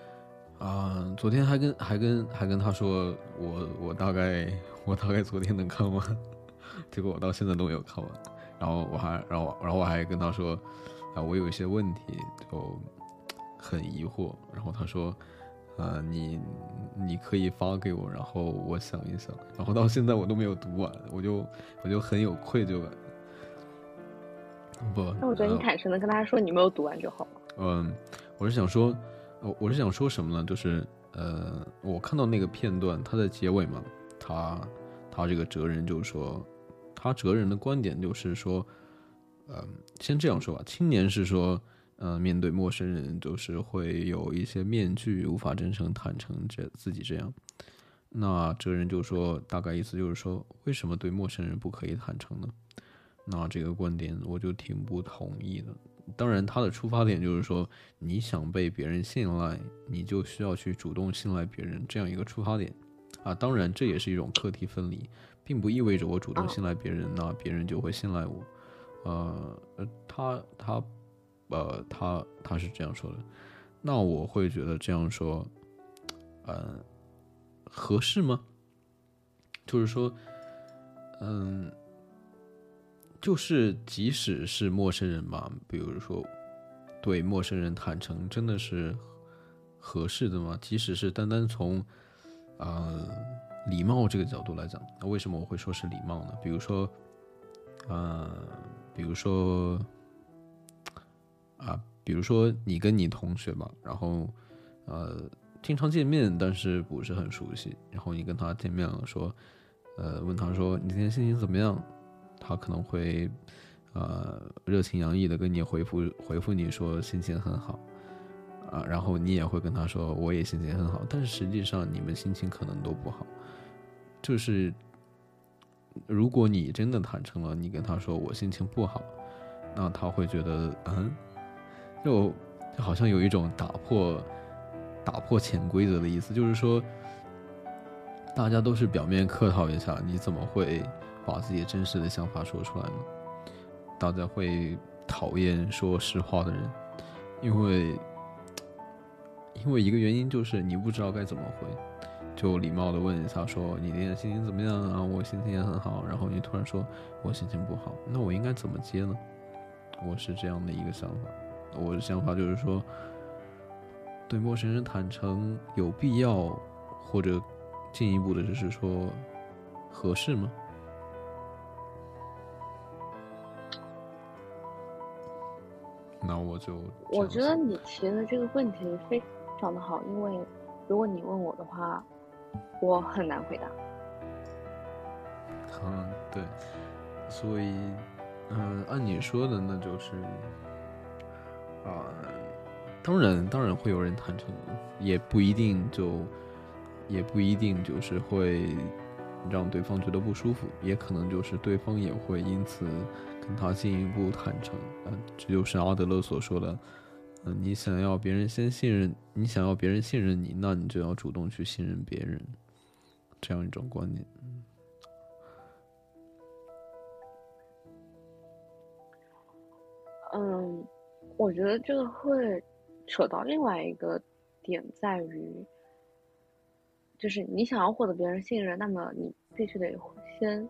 啊，昨天还跟还跟还跟他说，我我大概我大概昨天能看完，结果我到现在都没有看完。然后我还，然后，然后我还跟他说，啊，我有一些问题，就很疑惑。然后他说，呃，你你可以发给我，然后我想一想。然后到现在我都没有读完，我就我就很有愧疚感。不，那我觉得你坦诚的跟他说你没有读完就好了。嗯，我是想说，我我是想说什么呢？就是呃，我看到那个片段，他在结尾嘛，他他这个哲人就说，他哲人的观点就是说，嗯，先这样说吧，青年是说，呃，面对陌生人就是会有一些面具，无法真诚坦诚这自己这样。那哲人就说，大概意思就是说，为什么对陌生人不可以坦诚呢？那这个观点我就挺不同意的。当然，他的出发点就是说，你想被别人信赖，你就需要去主动信赖别人，这样一个出发点啊。当然，这也是一种课题分离，并不意味着我主动信赖别人，那别人就会信赖我。呃，他他呃他他是这样说的，那我会觉得这样说，呃，合适吗？就是说，嗯。就是，即使是陌生人嘛，比如说对陌生人坦诚，真的是合适的吗？即使是单单从呃礼貌这个角度来讲，那为什么我会说是礼貌呢？比如说，呃，比如说啊，比如说你跟你同学吧，然后呃经常见面，但是不是很熟悉，然后你跟他见面了，说呃问他说你今天心情怎么样？他可能会，呃，热情洋溢的跟你回复回复你说心情很好，啊，然后你也会跟他说我也心情很好，但是实际上你们心情可能都不好。就是如果你真的坦诚了，你跟他说我心情不好，那他会觉得嗯，就就好像有一种打破打破潜规则的意思，就是说大家都是表面客套一下，你怎么会？把自己真实的想法说出来呢？大家会讨厌说实话的人，因为因为一个原因就是你不知道该怎么回，就礼貌的问一下说你今天心情怎么样啊？我心情也很好。然后你突然说我心情不好，那我应该怎么接呢？我是这样的一个想法，我的想法就是说，对陌生人坦诚有必要，或者进一步的就是说合适吗？那我就我觉得你提的这个问题非常的好，因为如果你问我的话，我很难回答。嗯，对，所以，嗯，按你说的，那就是啊，当然，当然会有人坦诚，也不一定就，也不一定就是会让对方觉得不舒服，也可能就是对方也会因此。跟他进一步坦诚，嗯，这就是阿德勒所说的，嗯，你想要别人先信任，你想要别人信任你，那你就要主动去信任别人，这样一种观念。嗯，我觉得这个会扯到另外一个点，在于，就是你想要获得别人信任，那么你必须得先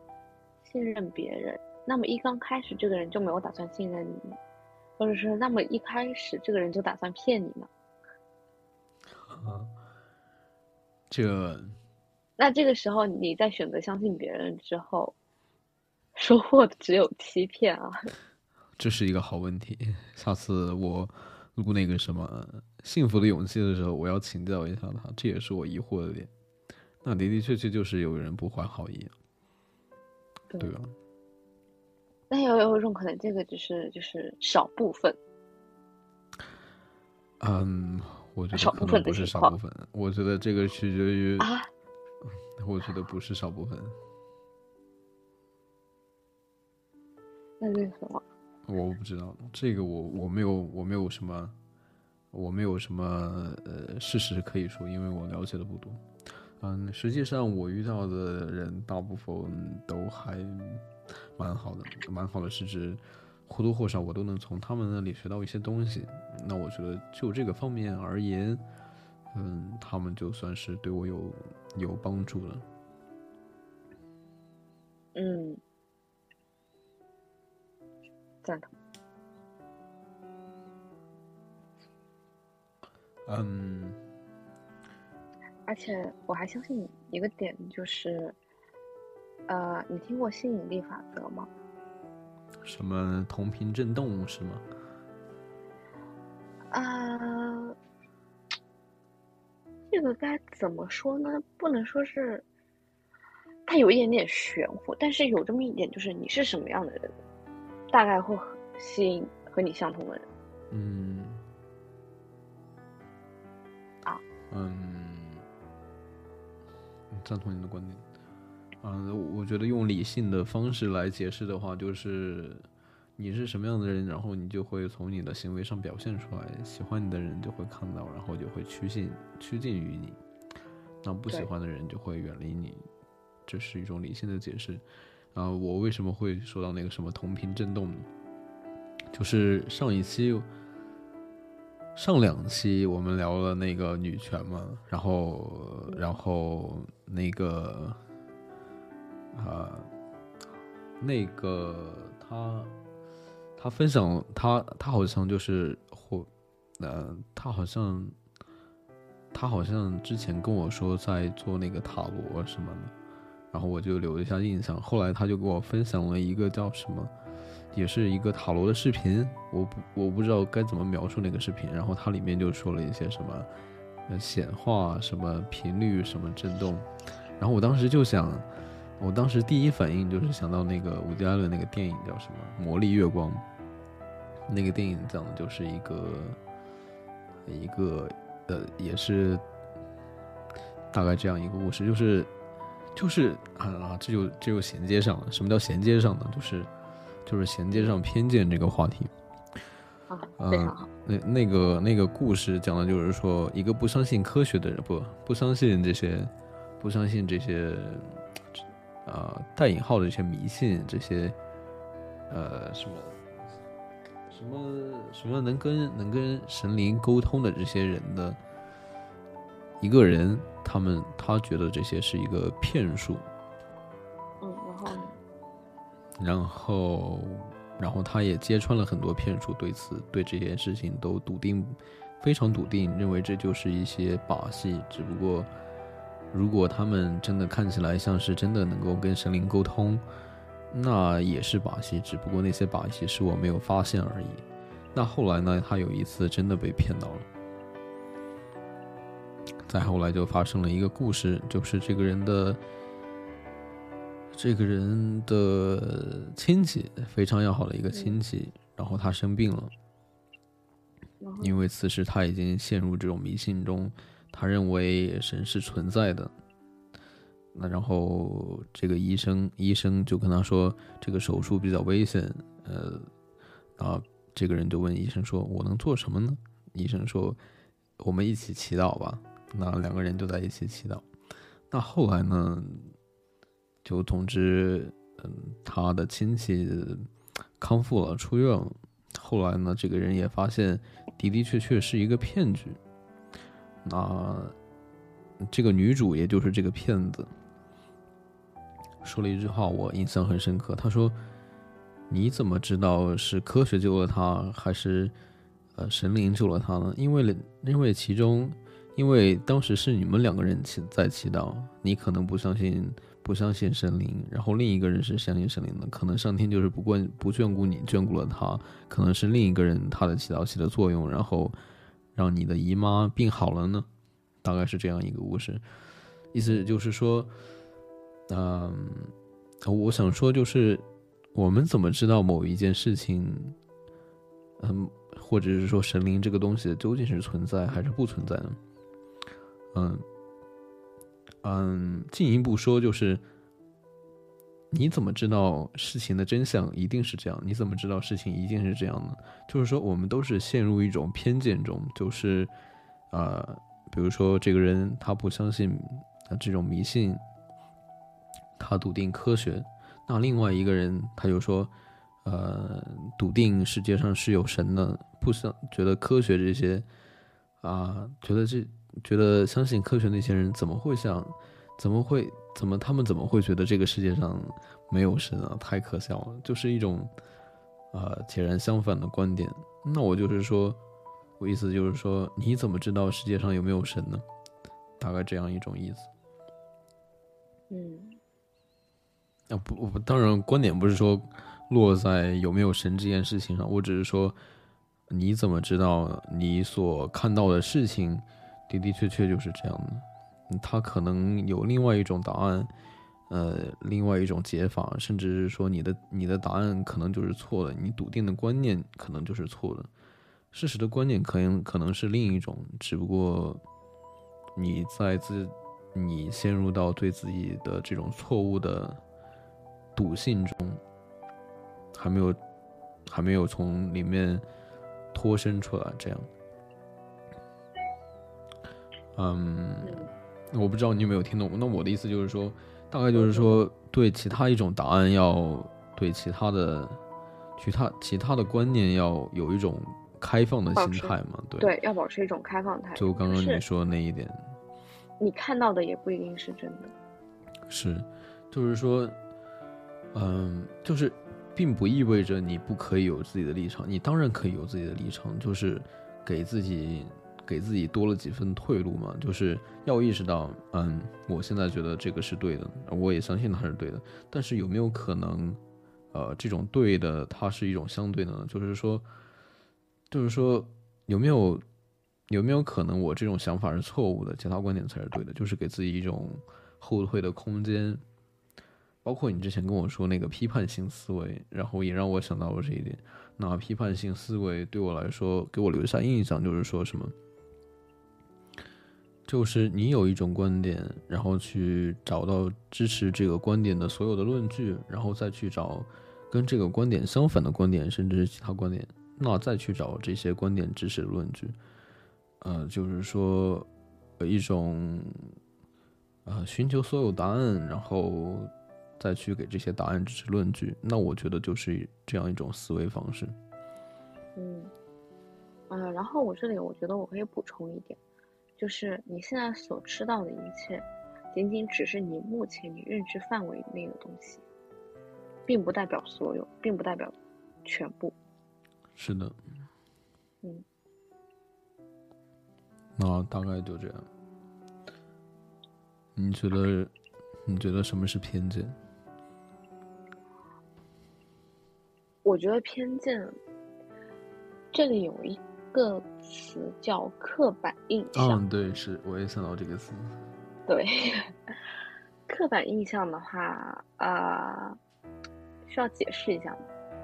信任别人。那么一刚开始，这个人就没有打算信任你，或者是那么一开始，这个人就打算骗你呢？啊，这，那这个时候你在选择相信别人之后，收获的只有欺骗啊！这是一个好问题，下次我录那个什么幸福的勇气的时候，我要请教一下他，这也是我疑惑的点。那的的确确就是有人不怀好意，对吧？但有有一种可能，这个只是就是少部分。嗯，我觉得少部分不是少部分。我觉得这个取决于啊，我觉得不是少部分。那是什么？我不知道，这个我我没有我没有什么我没有什么呃事实可以说，因为我了解的不多。嗯，实际上我遇到的人大部分都还。蛮好的，蛮好的，是指或多或少我都能从他们那里学到一些东西。那我觉得就这个方面而言，嗯，他们就算是对我有有帮助了。嗯，赞同。嗯，而且我还相信一个点，就是，呃，你听过吸引力法则吗？什么同频振动是吗？啊，这个该怎么说呢？不能说是，它有一点点玄乎，但是有这么一点，就是你是什么样的人，大概会吸引和你相同的人。嗯。啊。嗯。赞同你的观点。嗯，我觉得用理性的方式来解释的话，就是你是什么样的人，然后你就会从你的行为上表现出来。喜欢你的人就会看到，然后就会趋近趋近于你；那不喜欢的人就会远离你。这是一种理性的解释。啊，我为什么会说到那个什么同频振动呢？就是上一期、上两期我们聊了那个女权嘛，然后，然后那个。啊，那个他，他分享他他好像就是或，呃，他好像，他好像之前跟我说在做那个塔罗什么的，然后我就留了一下印象。后来他就给我分享了一个叫什么，也是一个塔罗的视频，我不我不知道该怎么描述那个视频。然后它里面就说了一些什么，显化什么频率什么震动，然后我当时就想。我当时第一反应就是想到那个伍迪·艾伦那个电影叫什么《魔力月光》，那个电影讲的就是一个一个呃，也是大概这样一个故事，就是就是啊，这就这就衔接上了。什么叫衔接上呢？就是就是衔接上偏见这个话题。嗯，那那个那个故事讲的就是说，一个不相信科学的人，不不相信这些，不相信这些。啊，带引号的这些迷信，这些，呃，什么，什么，什么能跟能跟神灵沟通的这些人的一个人，他们他觉得这些是一个骗术。嗯，然后，然后，然后他也揭穿了很多骗术，对此对这件事情都笃定，非常笃定，认为这就是一些把戏，只不过。如果他们真的看起来像是真的能够跟神灵沟通，那也是把戏，只不过那些把戏是我没有发现而已。那后来呢？他有一次真的被骗到了。再后来就发生了一个故事，就是这个人的这个人的亲戚非常要好的一个亲戚，然后他生病了，因为此时他已经陷入这种迷信中。他认为神是存在的，那然后这个医生医生就跟他说，这个手术比较危险，呃，啊，这个人就问医生说，我能做什么呢？医生说，我们一起祈祷吧。那两个人就在一起祈祷。那后来呢，就通知，嗯，他的亲戚康复了，出院了。后来呢，这个人也发现的的确确是一个骗局。那这个女主，也就是这个骗子，说了一句话，我印象很深刻。她说：“你怎么知道是科学救了他，还是呃神灵救了他呢？因为因为其中，因为当时是你们两个人祈在祈祷，你可能不相信不相信神灵，然后另一个人是相信神灵的，可能上天就是不关不眷顾你，眷顾了他，可能是另一个人他的祈祷起了作用，然后。”让你的姨妈病好了呢，大概是这样一个故事，意思就是说，嗯，我想说就是，我们怎么知道某一件事情，嗯，或者是说神灵这个东西究竟是存在还是不存在呢？嗯，嗯，进一步说就是。你怎么知道事情的真相一定是这样？你怎么知道事情一定是这样呢？就是说，我们都是陷入一种偏见中，就是，呃，比如说这个人他不相信这种迷信，他笃定科学，那另外一个人他就说，呃，笃定世界上是有神的，不相觉得科学这些，啊，觉得这觉得相信科学那些人怎么会像，怎么会怎么他们怎么会觉得这个世界上没有神啊？太可笑了，就是一种呃截然相反的观点。那我就是说，我意思就是说，你怎么知道世界上有没有神呢？大概这样一种意思。嗯，啊不，我当然观点不是说落在有没有神这件事情上，我只是说，你怎么知道你所看到的事情的的确确就是这样的？他可能有另外一种答案，呃，另外一种解法，甚至是说你的你的答案可能就是错的，你笃定的观念可能就是错的，事实的观念可能可能是另一种，只不过你在自你陷入到对自己的这种错误的笃信中，还没有还没有从里面脱身出来，这样，嗯。我不知道你有没有听懂，那我的意思就是说，大概就是说，对其他一种答案，要对其他的，其他其他的观念要有一种开放的心态嘛？对，对，要保持一种开放态度。就刚刚你说的那一点，你看到的也不一定是真的。是，就是说，嗯，就是，并不意味着你不可以有自己的立场，你当然可以有自己的立场，就是给自己。给自己多了几分退路嘛，就是要意识到，嗯，我现在觉得这个是对的，我也相信它是对的。但是有没有可能，呃，这种对的它是一种相对的呢？就是说，就是说，有没有有没有可能我这种想法是错误的，其他观点才是对的？就是给自己一种后退的空间。包括你之前跟我说那个批判性思维，然后也让我想到了这一点。那批判性思维对我来说，给我留下印象就是说什么？就是你有一种观点，然后去找到支持这个观点的所有的论据，然后再去找跟这个观点相反的观点，甚至是其他观点，那再去找这些观点支持论据。呃，就是说一种呃寻求所有答案，然后再去给这些答案支持论据。那我觉得就是这样一种思维方式。嗯，呃，然后我这里我觉得我可以补充一点。就是你现在所知道的一切，仅仅只是你目前你认知范围内的东西，并不代表所有，并不代表全部。是的。嗯。那大概就这样。你觉得？你觉得什么是偏见？我觉得偏见，这里有一。个词叫刻板印象。嗯，对，是，我也想到这个词。对，刻板印象的话，啊，需要解释一下吗？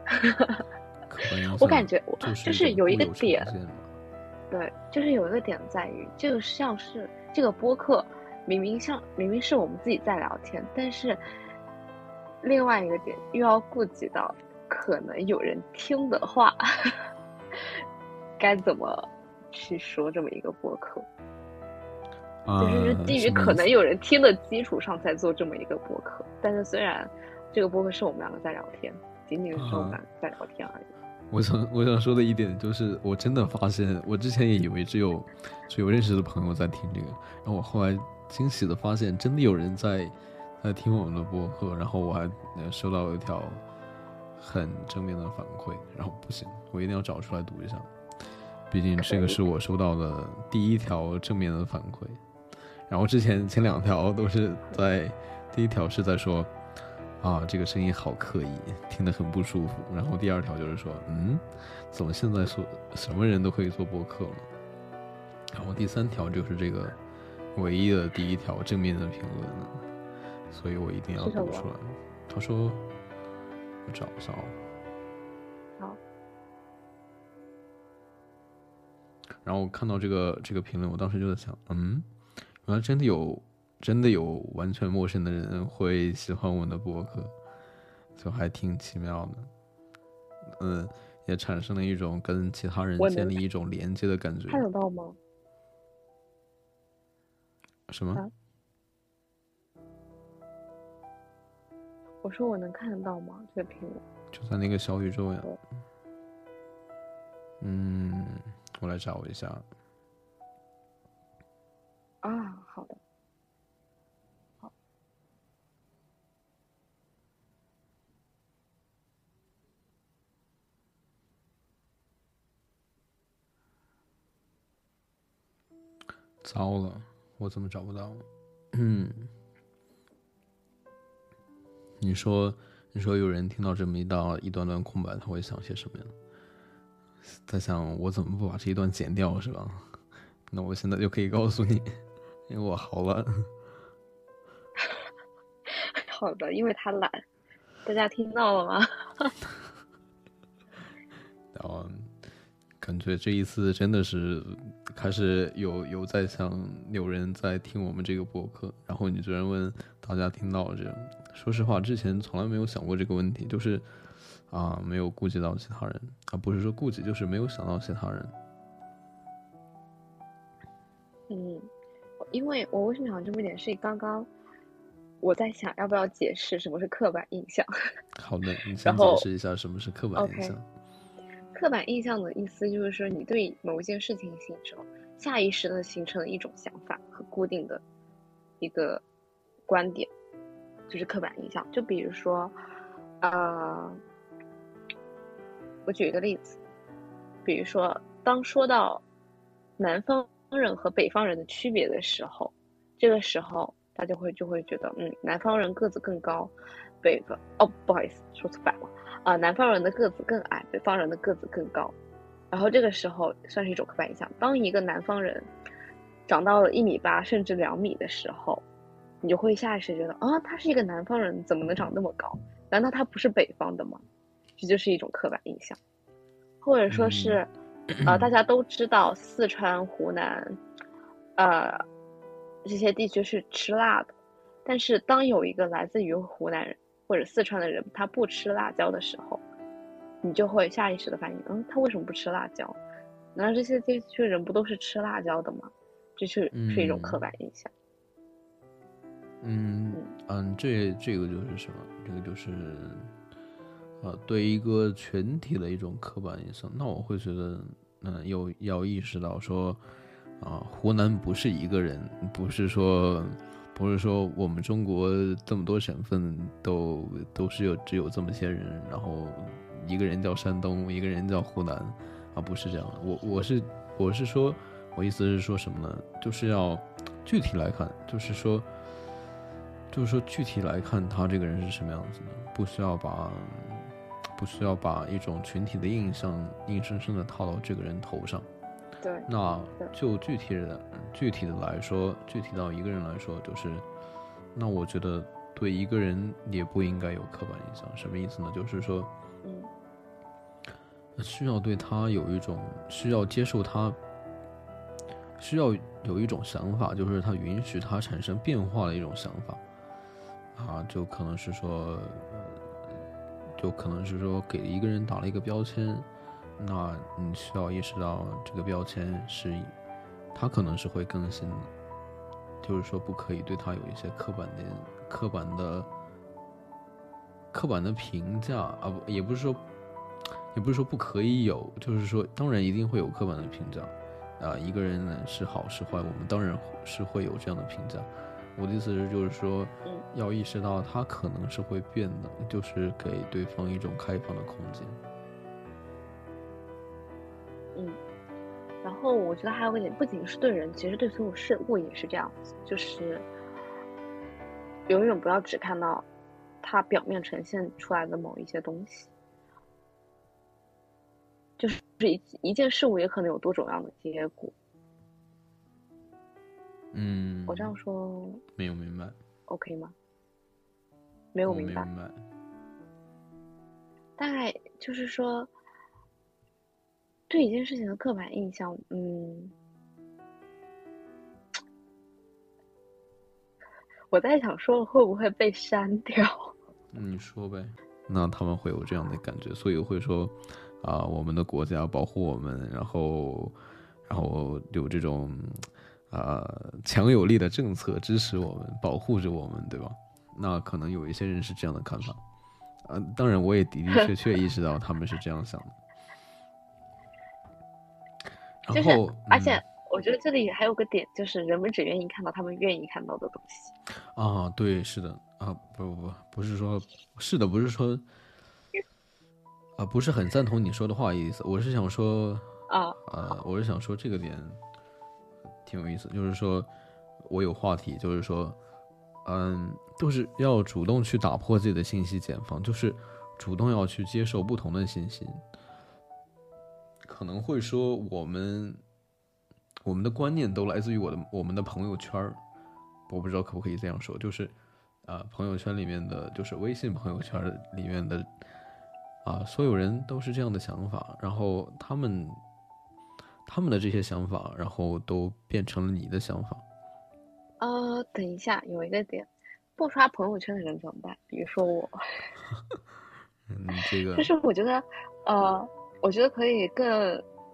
我感觉我，就是有一个点，对，就是有一个点在于，这个像是这个播客，明明像明明是我们自己在聊天，但是另外一个点又要顾及到可能有人听的话。该怎么去说这么一个播客？就是基于可能有人听的基础上才做这么一个播客。但是虽然这个播客是我们两个在聊天，仅仅是我们两个在聊天而已。我想我想说的一点就是，我真的发现，我之前也以为只有只有认识的朋友在听这个，然后我后来惊喜的发现，真的有人在在听我们的播客，然后我还收到了一条很正面的反馈，然后不行，我一定要找出来读一下。毕竟这个是我收到的第一条正面的反馈，然后之前前两条都是在第一条是在说啊这个声音好刻意，听得很不舒服，然后第二条就是说嗯怎么现在说什么人都可以做播客了，然后第三条就是这个唯一的第一条正面的评论，所以我一定要读出来。他说我找一下。然后我看到这个这个评论，我当时就在想，嗯，原来真的有真的有完全陌生的人会喜欢我的博客，就还挺奇妙的，嗯，也产生了一种跟其他人建立一种连接的感觉。看得到吗？什么？我说我能看得到吗？这个评论就在那个小宇宙呀。嗯。我来找我一下啊！好的，好。糟了，我怎么找不到？嗯，你说，你说，有人听到这么一道一段段空白，他会想些什么呀？在想我怎么不把这一段剪掉，是吧？那我现在就可以告诉你，因为我好懒。好的，因为他懒。大家听到了吗？然后感觉这一次真的是开始有有在想有人在听我们这个播客，然后你居然问大家听到了这样。说实话，之前从来没有想过这个问题，就是啊，没有顾及到其他人啊，不是说顾及，就是没有想到其他人。嗯，因为我为什么想这么一点，是刚刚。我在想要不要解释什么是刻板印象。好的，你先解释一下什么是刻板印象。刻板印象的意思就是说，你对某一件事情形成下意识的形成了一种想法和固定的一个观点，就是刻板印象。就比如说，呃，我举一个例子，比如说，当说到南方人和北方人的区别的时候，这个时候。他就会就会觉得，嗯，南方人个子更高，北方哦，不好意思，说错反了啊，南方人的个子更矮，北方人的个子更高，然后这个时候算是一种刻板印象。当一个南方人长到了一米八甚至两米的时候，你就会下意识觉得，啊，他是一个南方人，怎么能长那么高？难道他不是北方的吗？这就是一种刻板印象，或者说是，呃，大家都知道四川、湖南，呃。这些地区是吃辣的，但是当有一个来自于湖南人或者四川的人，他不吃辣椒的时候，你就会下意识的反应，嗯，他为什么不吃辣椒？难道这些地区人不都是吃辣椒的吗？这是是一种刻板印象。嗯嗯，这这个就是什么？这个就是，呃，对一个群体的一种刻板印象。那我会觉得，嗯，有要意识到说。啊，湖南不是一个人，不是说，不是说我们中国这么多省份都都是有只有这么些人，然后一个人叫山东，一个人叫湖南，啊，不是这样的。我我是我是说，我意思是说什么呢？就是要具体来看，就是说，就是说具体来看他这个人是什么样子的，不需要把不需要把一种群体的印象硬生生的套到这个人头上。对，那就具体的、具体的来说，具体到一个人来说，就是，那我觉得对一个人也不应该有刻板印象。什么意思呢？就是说，嗯，需要对他有一种需要接受他，需要有一种想法，就是他允许他产生变化的一种想法，啊，就可能是说，就可能是说给一个人打了一个标签。那你需要意识到，这个标签是，他可能是会更新的，就是说不可以对他有一些刻板的、刻板的、刻板的评价啊，不，也不是说，也不是说不可以有，就是说，当然一定会有刻板的评价，啊，一个人是好是坏，我们当然是会有这样的评价。我的意思是，就是说，要意识到他可能是会变的，就是给对方一种开放的空间。嗯，然后我觉得还有个点，不仅是对人，其实对所有事物也是这样子，就是永远不要只看到它表面呈现出来的某一些东西，就是一一件事物也可能有多种样的结果。嗯，我这样说没有明白，OK 吗？没有明白，大概就是说。对一件事情的刻板印象，嗯，我在想说会不会被删掉？你说呗，那他们会有这样的感觉，所以会说啊，我们的国家保护我们，然后，然后有这种啊强有力的政策支持我们，保护着我们，对吧？那可能有一些人是这样的看法，啊，当然我也的的确确意识到他们是这样想的。就是，而且我觉得这里还有个点，就是人们只愿意看到他们愿意看到的东西。啊，对，是的，啊，不不不，不是说，是的，不是说，啊，不是很赞同你说的话意思。我是想说，啊，呃，我是想说这个点，挺有意思，就是说我有话题，就是说，嗯，就是要主动去打破自己的信息茧房，就是主动要去接受不同的信息。可能会说我们我们的观念都来自于我的我们的朋友圈儿，我不知道可不可以这样说，就是啊，朋友圈里面的就是微信朋友圈里面的啊，所有人都是这样的想法，然后他们。他们的这些想法，然后都变成了你的想法。呃，等一下，有一个点，不刷朋友圈的人怎么办？比如说我。嗯，这个。就是我觉得，呃，我觉得可以更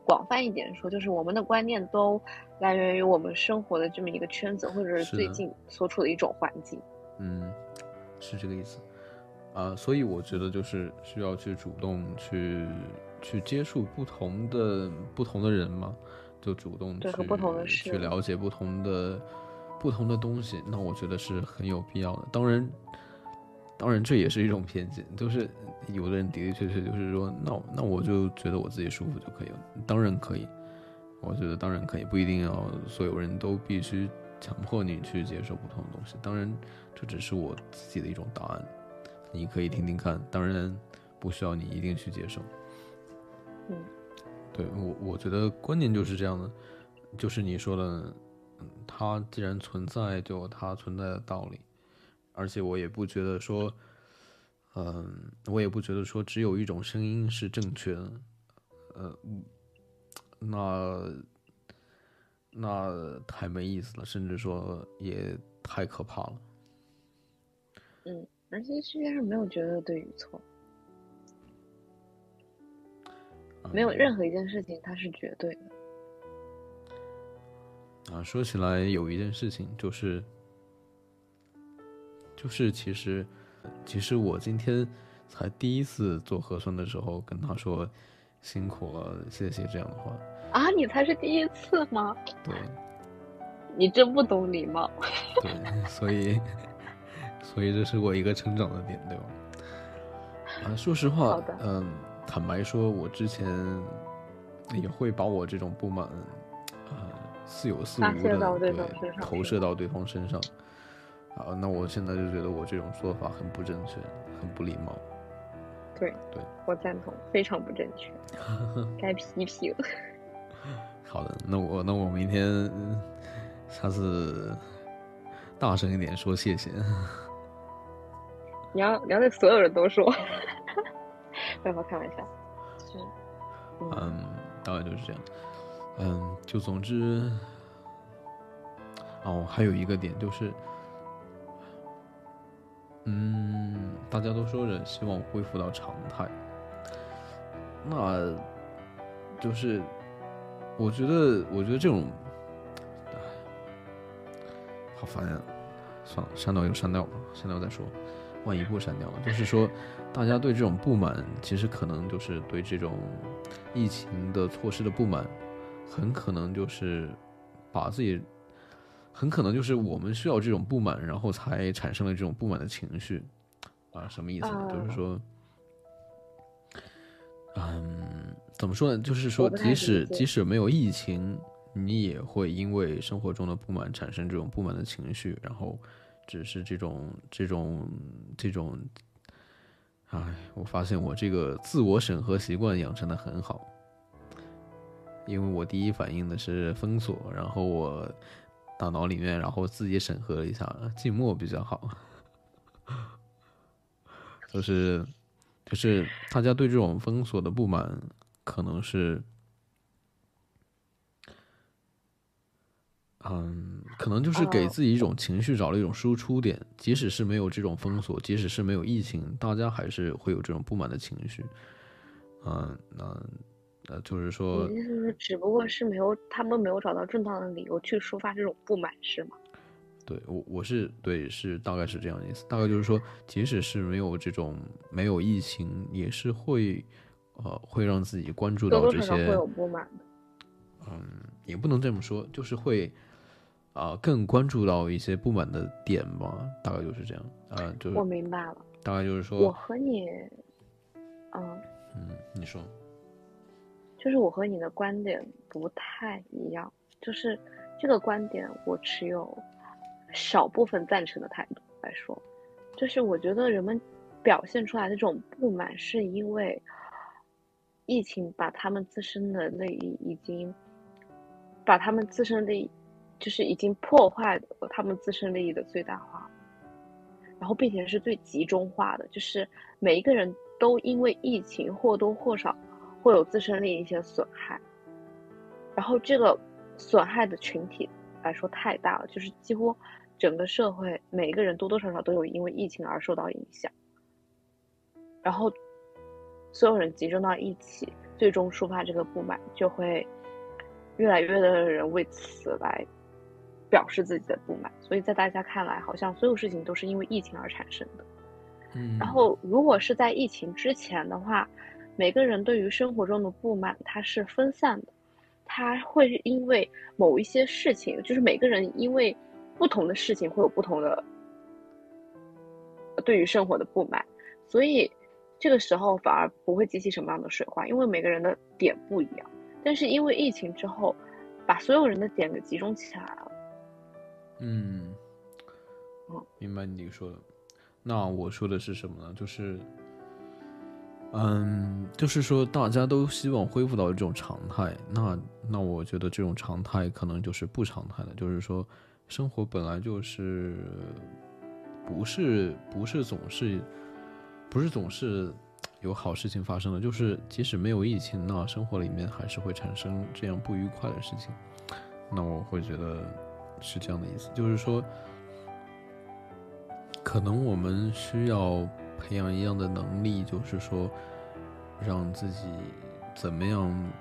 广泛一点说，就是我们的观念都来源于我们生活的这么一个圈子，或者是最近所处的一种环境。嗯，是这个意思。啊，所以我觉得就是需要去主动去。去接触不同的不同的人嘛，就主动去去了解不同的不同的东西，那我觉得是很有必要的。当然，当然这也是一种偏见，就是有的人的的确确就是说，那那我就觉得我自己舒服就可以了。当然可以，我觉得当然可以，不一定要所有人都必须强迫你去接受不同的东西。当然，这只是我自己的一种答案，你可以听听看。当然，不需要你一定去接受。嗯，对我，我觉得观念就是这样的，就是你说的，嗯，它既然存在，就有它存在的道理，而且我也不觉得说，嗯，我也不觉得说只有一种声音是正确的，呃，那那太没意思了，甚至说也太可怕了。嗯，而且世界上没有绝对的对与错。没有任何一件事情它是绝对的。啊，说起来有一件事情就是，就是其实，其实我今天才第一次做核酸的时候跟他说辛苦了，谢谢这样的话。啊，你才是第一次吗？对。你真不懂礼貌。对，所以，所以这是我一个成长的点，对吧？啊，说实话，嗯。坦白说，我之前也会把我这种不满，呃，似有似无的对投射到对方身上。啊，那我现在就觉得我这种做法很不正确，很不礼貌。对对，我赞同，非常不正确，该批评。好的，那我那我明天下次大声一点说谢谢。你要你要对所有人都说。不要开玩笑，是，嗯，大概就是这样，嗯，就总之，哦，还有一个点就是，嗯，大家都说着希望恢复到常态，那，就是，我觉得，我觉得这种，好烦呀，算了，删掉就删掉吧，删掉再说。万一步删掉了，就是说，大家对这种不满，其实可能就是对这种疫情的措施的不满，很可能就是把自己，很可能就是我们需要这种不满，然后才产生了这种不满的情绪，啊，什么意思？呢？就是说，嗯，怎么说呢？就是说，即使即使没有疫情，你也会因为生活中的不满产生这种不满的情绪，然后。只是这种这种这种，哎，我发现我这个自我审核习惯养成的很好，因为我第一反应的是封锁，然后我大脑里面，然后自己审核了一下，静默比较好，就是就是大家对这种封锁的不满，可能是。嗯，可能就是给自己一种情绪找了一种输出点，即使是没有这种封锁，即使是没有疫情，大家还是会有这种不满的情绪。嗯，那那就是说，意思是只不过是没有他们没有找到正当的理由去抒发这种不满，是吗？对，我我是对，是大概是这样的意思。大概就是说，即使是没有这种没有疫情，也是会呃会让自己关注到这些会有不满的。嗯，也不能这么说，就是会。啊，更关注到一些不满的点吧，大概就是这样。啊，就是我明白了，大概就是说，我和你，嗯嗯，你说，就是我和你的观点不太一样，就是这个观点我持有少部分赞成的态度来说，就是我觉得人们表现出来的这种不满，是因为疫情把他们自身的利益已经把他们自身利益，就是已经破坏了他们自身利益的最大化，然后并且是最集中化的，就是每一个人都因为疫情或多或少会有自身利益一些损害。然后这个损害的群体来说太大了，就是几乎整个社会每一个人多多少少都有因为疫情而受到影响，然后所有人集中到一起，最终抒发这个不满，就会越来越多的人为此来表示自己的不满，所以在大家看来，好像所有事情都是因为疫情而产生的。嗯，然后如果是在疫情之前的话，每个人对于生活中的不满，它是分散的。他会因为某一些事情，就是每个人因为不同的事情会有不同的对于生活的不满，所以这个时候反而不会激起什么样的水花，因为每个人的点不一样。但是因为疫情之后，把所有人的点给集中起来了。嗯，明白你说的。那我说的是什么呢？就是。嗯，就是说，大家都希望恢复到这种常态。那那我觉得这种常态可能就是不常态的。就是说，生活本来就是不是不是总是不是总是有好事情发生的。就是即使没有疫情，那生活里面还是会产生这样不愉快的事情。那我会觉得是这样的意思，就是说，可能我们需要。培养一样的能力，就是说，让自己怎么样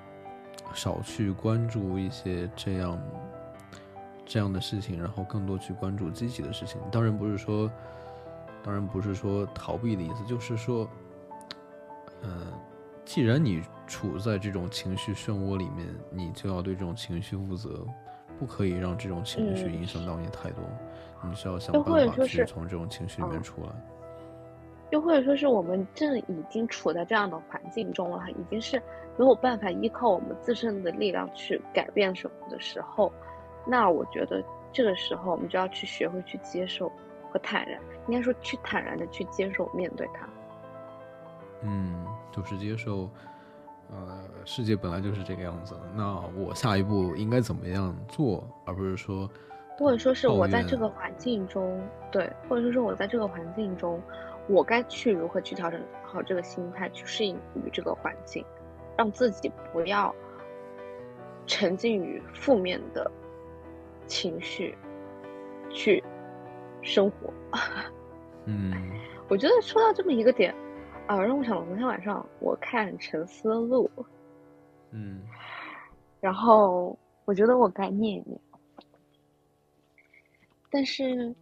少去关注一些这样这样的事情，然后更多去关注积极的事情。当然不是说，当然不是说逃避的意思，就是说，嗯，既然你处在这种情绪漩涡里面，你就要对这种情绪负责，不可以让这种情绪影响到你太多。你需要想办法去从这种情绪里面出来。又或者说是我们正已经处在这样的环境中了，已经是没有办法依靠我们自身的力量去改变什么的时候，那我觉得这个时候我们就要去学会去接受和坦然，应该说去坦然的去接受面对它。嗯，就是接受，呃，世界本来就是这个样子。那我下一步应该怎么样做，而不是说，或者说是我在这个环境中，对，或者说是我在这个环境中。我该去如何去调整好这个心态，去适应于这个环境，让自己不要沉浸于负面的情绪去生活。嗯，我觉得说到这么一个点啊，让我想到昨天晚上我看《沉思录》，嗯，然后我觉得我该念一念，但是。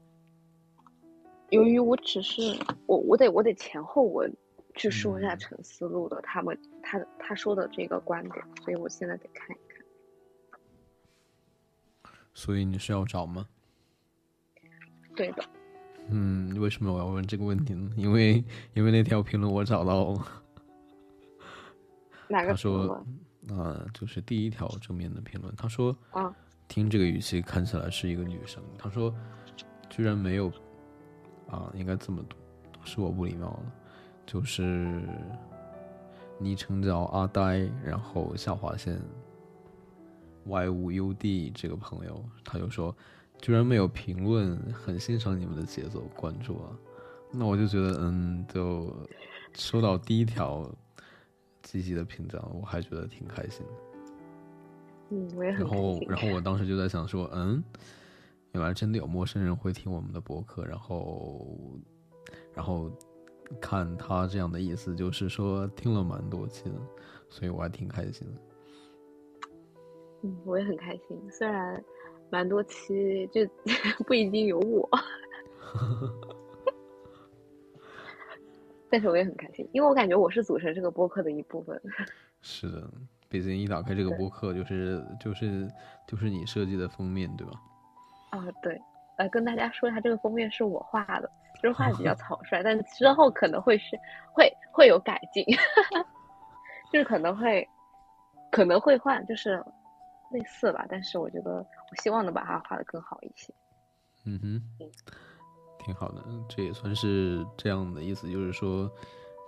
由于我只是我，我得我得前后文去说一下陈思路的他们他他说的这个观点，所以我现在得看一看。所以你是要找吗？对的。嗯，为什么我要问这个问题呢？因为因为那条评论我找到。哪个他说啊，就是第一条正面的评论。他说啊，听这个语气看起来是一个女生。他说，居然没有。啊，应该这么读，是我不礼貌了。就是昵称叫阿呆，然后下划线 y 五 u d 这个朋友，他就说，居然没有评论，很欣赏你们的节奏，关注啊。那我就觉得，嗯，就收到第一条积极的评价，我还觉得挺开心的。嗯，我也很然后，然后我当时就在想说，嗯。原来真的有陌生人会听我们的博客，然后，然后看他这样的意思，就是说听了蛮多期的，所以我还挺开心的。嗯，我也很开心，虽然蛮多期就 不一定有我，但是我也很开心，因为我感觉我是组成这个播客的一部分。是的，毕竟一打开这个播客，就是就是就是你设计的封面，对吧？啊，对，呃，跟大家说一下，这个封面是我画的，就是画的比较草率，但之后可能会是会会有改进，就是可能会可能会换，就是类似吧。但是我觉得我希望能把它画的更好一些。嗯哼，挺好的，这也算是这样的意思，就是说，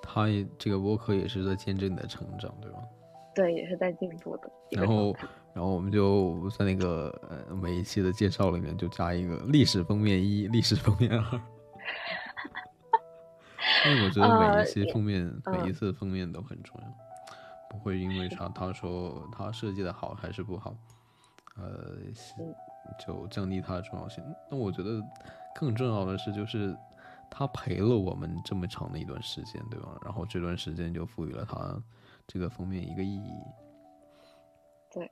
他也这个播客也是在见证你的成长，对吧？对，也是在进步的。然后，然后我们就在那个呃每一期的介绍里面就加一个历史封面一，历史封面二。因为我觉得每一期封面，每一次封面都很重要，不会因为啥他说他设计的好还是不好，呃，就降低它的重要性。那我觉得更重要的是，就是他陪了我们这么长的一段时间，对吧？然后这段时间就赋予了他这个封面一个意义。对。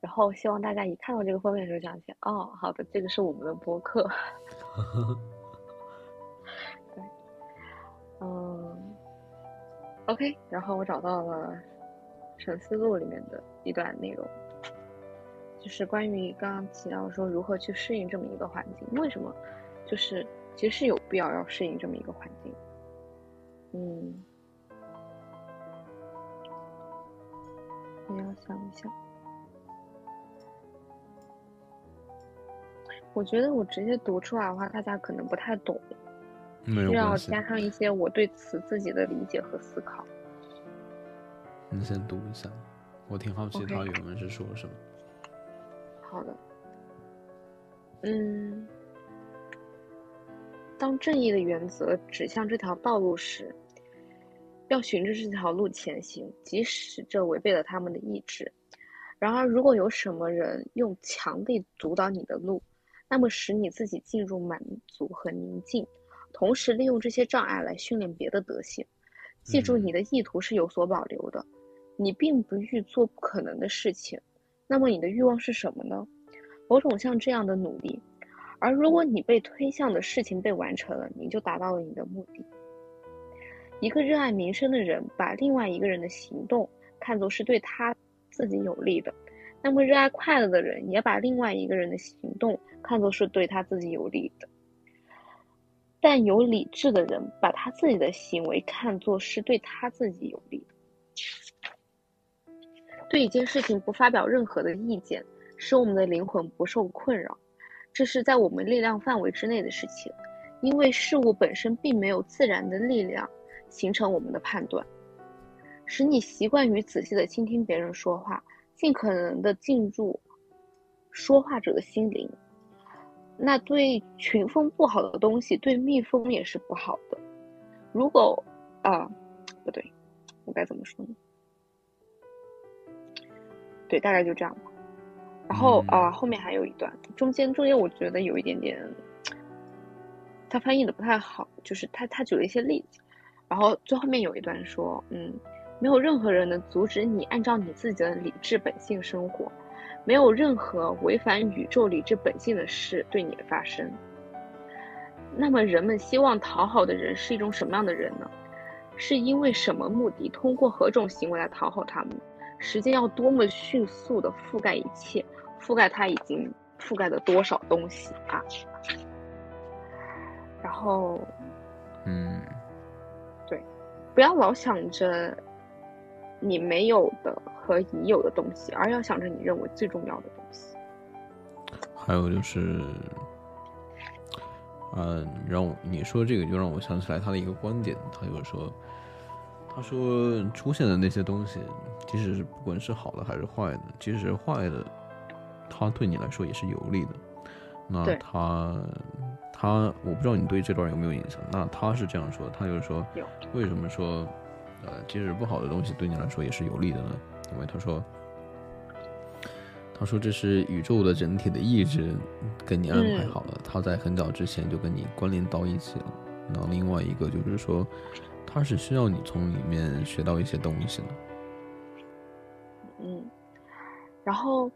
然后希望大家一看到这个封面的时候，想起哦，好的，这个是我们的播客。对嗯，OK，然后我找到了《沉思录》里面的一段内容，就是关于刚刚提到说如何去适应这么一个环境，为什么就是其实是有必要要适应这么一个环境。嗯，你要想一想，我觉得我直接读出来的话，大家可能不太懂。需要加上一些我对词自己的理解和思考。你先读一下，我挺好奇他原文是说什么。好的。嗯，当正义的原则指向这条道路时，要循着这条路前行，即使这违背了他们的意志。然而，如果有什么人用强力阻挡你的路，那么使你自己进入满足和宁静。同时利用这些障碍来训练别的德性，记住你的意图是有所保留的，你并不欲做不可能的事情，那么你的欲望是什么呢？某种像这样的努力，而如果你被推向的事情被完成了，你就达到了你的目的。一个热爱民生的人把另外一个人的行动看作是对他自己有利的，那么热爱快乐的人也把另外一个人的行动看作是对他自己有利的。但有理智的人把他自己的行为看作是对他自己有利的。对一件事情不发表任何的意见，使我们的灵魂不受困扰，这是在我们力量范围之内的事情，因为事物本身并没有自然的力量形成我们的判断。使你习惯于仔细的倾听别人说话，尽可能的进入说话者的心灵。那对群蜂不好的东西，对蜜蜂也是不好的。如果啊，不对，我该怎么说呢？对，大概就这样吧。然后啊，后面还有一段，中间中间我觉得有一点点，他翻译的不太好，就是他他举了一些例子，然后最后面有一段说，嗯，没有任何人能阻止你按照你自己的理智本性生活。没有任何违反宇宙理智本性的事对你发生。那么，人们希望讨好的人是一种什么样的人呢？是因为什么目的？通过何种行为来讨好他们？时间要多么迅速的覆盖一切，覆盖它已经覆盖了多少东西啊？然后，嗯，对，不要老想着你没有的。和已有的东西，而要想着你认为最重要的东西。还有就是，嗯，让我你说这个就让我想起来他的一个观点，他就是说，他说出现的那些东西，即使是不管是好的还是坏的，即使是坏的，它对你来说也是有利的。那他他，我不知道你对这段有没有印象？那他是这样说，他就是说，为什么说，呃，即使不好的东西对你来说也是有利的呢？因为他说，他说这是宇宙的整体的意志跟你安排好了，他在很早之前就跟你关联到一起了。那另外一个就是说，他是需要你从里面学到一些东西的。嗯，然后，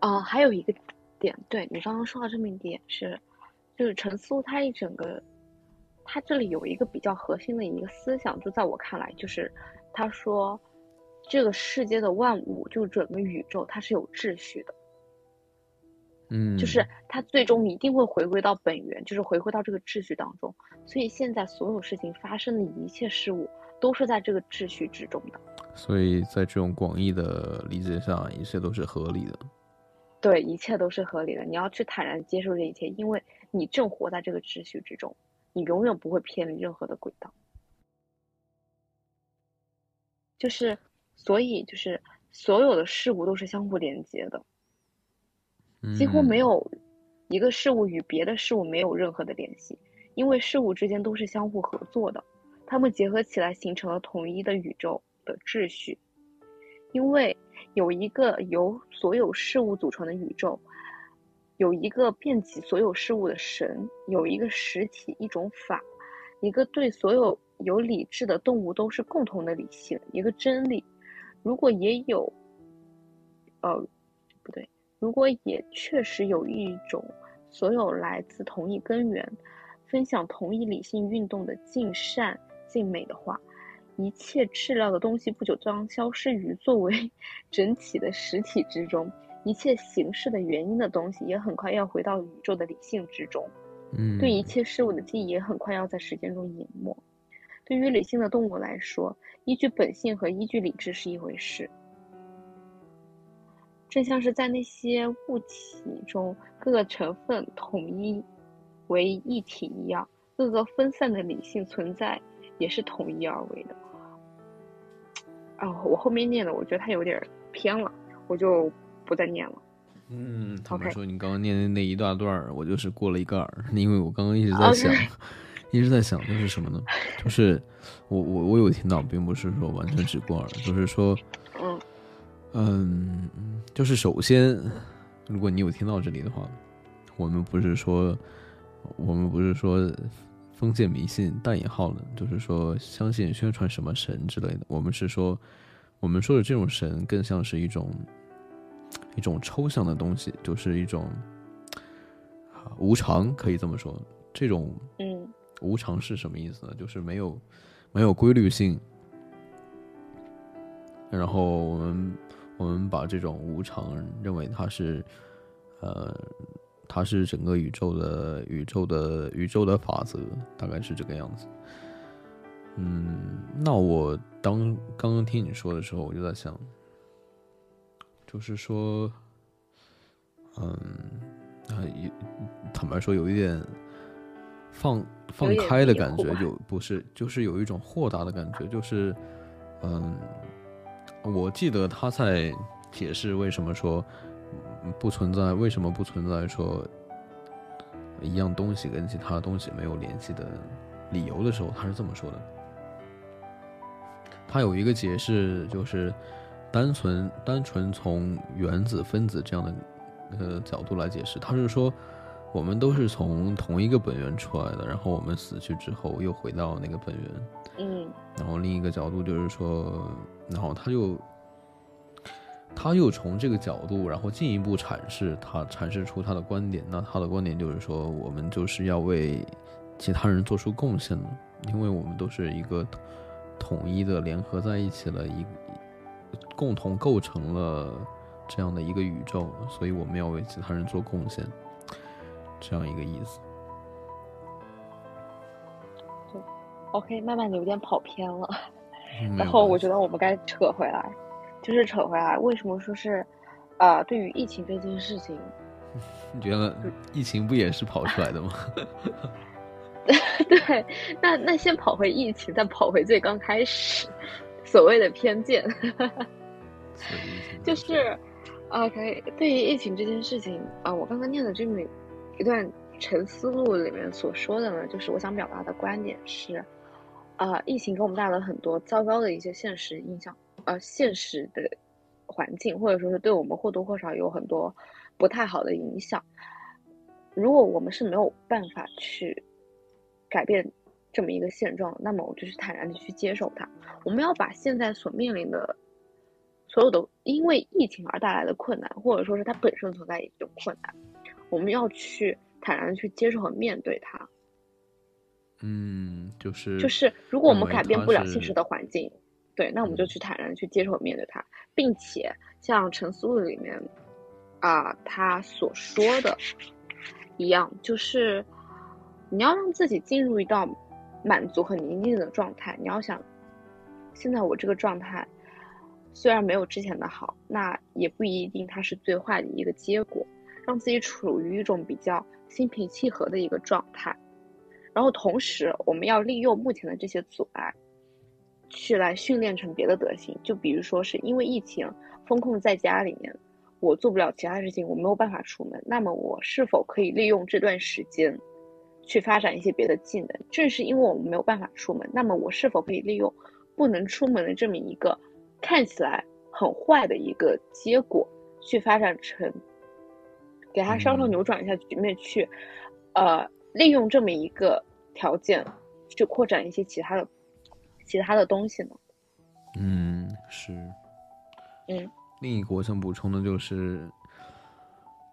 啊，还有一个点，对你刚刚说到这么一点是，就是陈思他一整个，他这里有一个比较核心的一个思想，就在我看来，就是他说。这个世界的万物，就整个宇宙，它是有秩序的。嗯，就是它最终一定会回归到本源，就是回归到这个秩序当中。所以现在所有事情发生的一切事物，都是在这个秩序之中的。所以在这种广义的理解上，一切都是合理的。对，一切都是合理的。你要去坦然接受这一切，因为你正活在这个秩序之中，你永远不会偏离任何的轨道。就是，所以就是所有的事物都是相互连接的，几乎没有一个事物与别的事物没有任何的联系，因为事物之间都是相互合作的，它们结合起来形成了统一的宇宙的秩序，因为。有一个由所有事物组成的宇宙，有一个遍及所有事物的神，有一个实体，一种法，一个对所有有理智的动物都是共同的理性，一个真理。如果也有，呃，不对，如果也确实有一种所有来自同一根源，分享同一理性运动的尽善尽美的话。一切质料的东西不久将消失于作为 整体的实体之中，一切形式的原因的东西也很快要回到宇宙的理性之中。嗯，对一切事物的记忆也很快要在时间中隐没。对于理性的动物来说，依据本性和依据理智是一回事。正像是在那些物体中各个成分统一为一体一样，各个分散的理性存在也是统一而为的。哦，我后面念的，我觉得它有点偏了，我就不再念了。嗯，他们说你刚刚念的那一大段我就是过了一个耳，因为我刚刚一直在想，一直在想，就是什么呢？就是我我我有听到，并不是说完全只过耳，就是说，嗯嗯，就是首先，如果你有听到这里的话，我们不是说，我们不是说。封建迷信带引号的，就是说相信宣传什么神之类的。我们是说，我们说的这种神更像是一种一种抽象的东西，就是一种无常，可以这么说。这种嗯，无常是什么意思呢？就是没有没有规律性。然后我们我们把这种无常认为它是呃。它是整个宇宙的宇宙的宇宙的法则，大概是这个样子。嗯，那我当刚刚听你说的时候，我就在想，就是说，嗯，啊，坦白说，有一点放放开的感觉，就不是，就是有一种豁达的感觉，就是，嗯，我记得他在解释为什么说。不存在，为什么不存在说一样东西跟其他东西没有联系的理由的时候，他是这么说的。他有一个解释，就是单纯单纯从原子分子这样的呃角度来解释，他是说我们都是从同一个本源出来的，然后我们死去之后又回到那个本源。嗯。然后另一个角度就是说，然后他就。他又从这个角度，然后进一步阐释他阐释出他的观点。那他的观点就是说，我们就是要为其他人做出贡献的，因为我们都是一个统一的、联合在一起了，一共同构成了这样的一个宇宙，所以我们要为其他人做贡献，这样一个意思。，OK，慢慢的有点跑偏了，然后我觉得我们该扯回来。就是扯回来，为什么说是，呃，对于疫情这件事情，你觉得疫情不也是跑出来的吗？对，那那先跑回疫情，再跑回最刚开始，所谓的偏见，就是呃，可以对于疫情这件事情啊，我刚刚念的这么一段沉思录里面所说的呢，就是我想表达的观点是，啊，疫情给我们带来了很多糟糕的一些现实印象。呃，现实的环境，或者说是对我们或多或少有很多不太好的影响。如果我们是没有办法去改变这么一个现状，那么我就是坦然的去接受它。我们要把现在所面临的所有的因为疫情而带来的困难，或者说是它本身存在一种困难，我们要去坦然的去接受和面对它。嗯，就是就是，如果我们改变不了现实的环境。对，那我们就去坦然去接受面对它，并且像陈思路里面，啊，他所说的一样，就是你要让自己进入一道满足和宁静的状态。你要想，现在我这个状态虽然没有之前的好，那也不一定它是最坏的一个结果，让自己处于一种比较心平气和的一个状态。然后同时，我们要利用目前的这些阻碍，去来训练成别的德行。就比如说，是因为疫情封控在家里面，我做不了其他事情，我没有办法出门。那么，我是否可以利用这段时间，去发展一些别的技能？正是因为我们没有办法出门，那么我是否可以利用不能出门的这么一个看起来很坏的一个结果，去发展成，给它稍稍扭转一下局面，去，呃。利用这么一个条件，去扩展一些其他的、其他的东西呢？嗯，是。嗯，另一个我想补充的就是，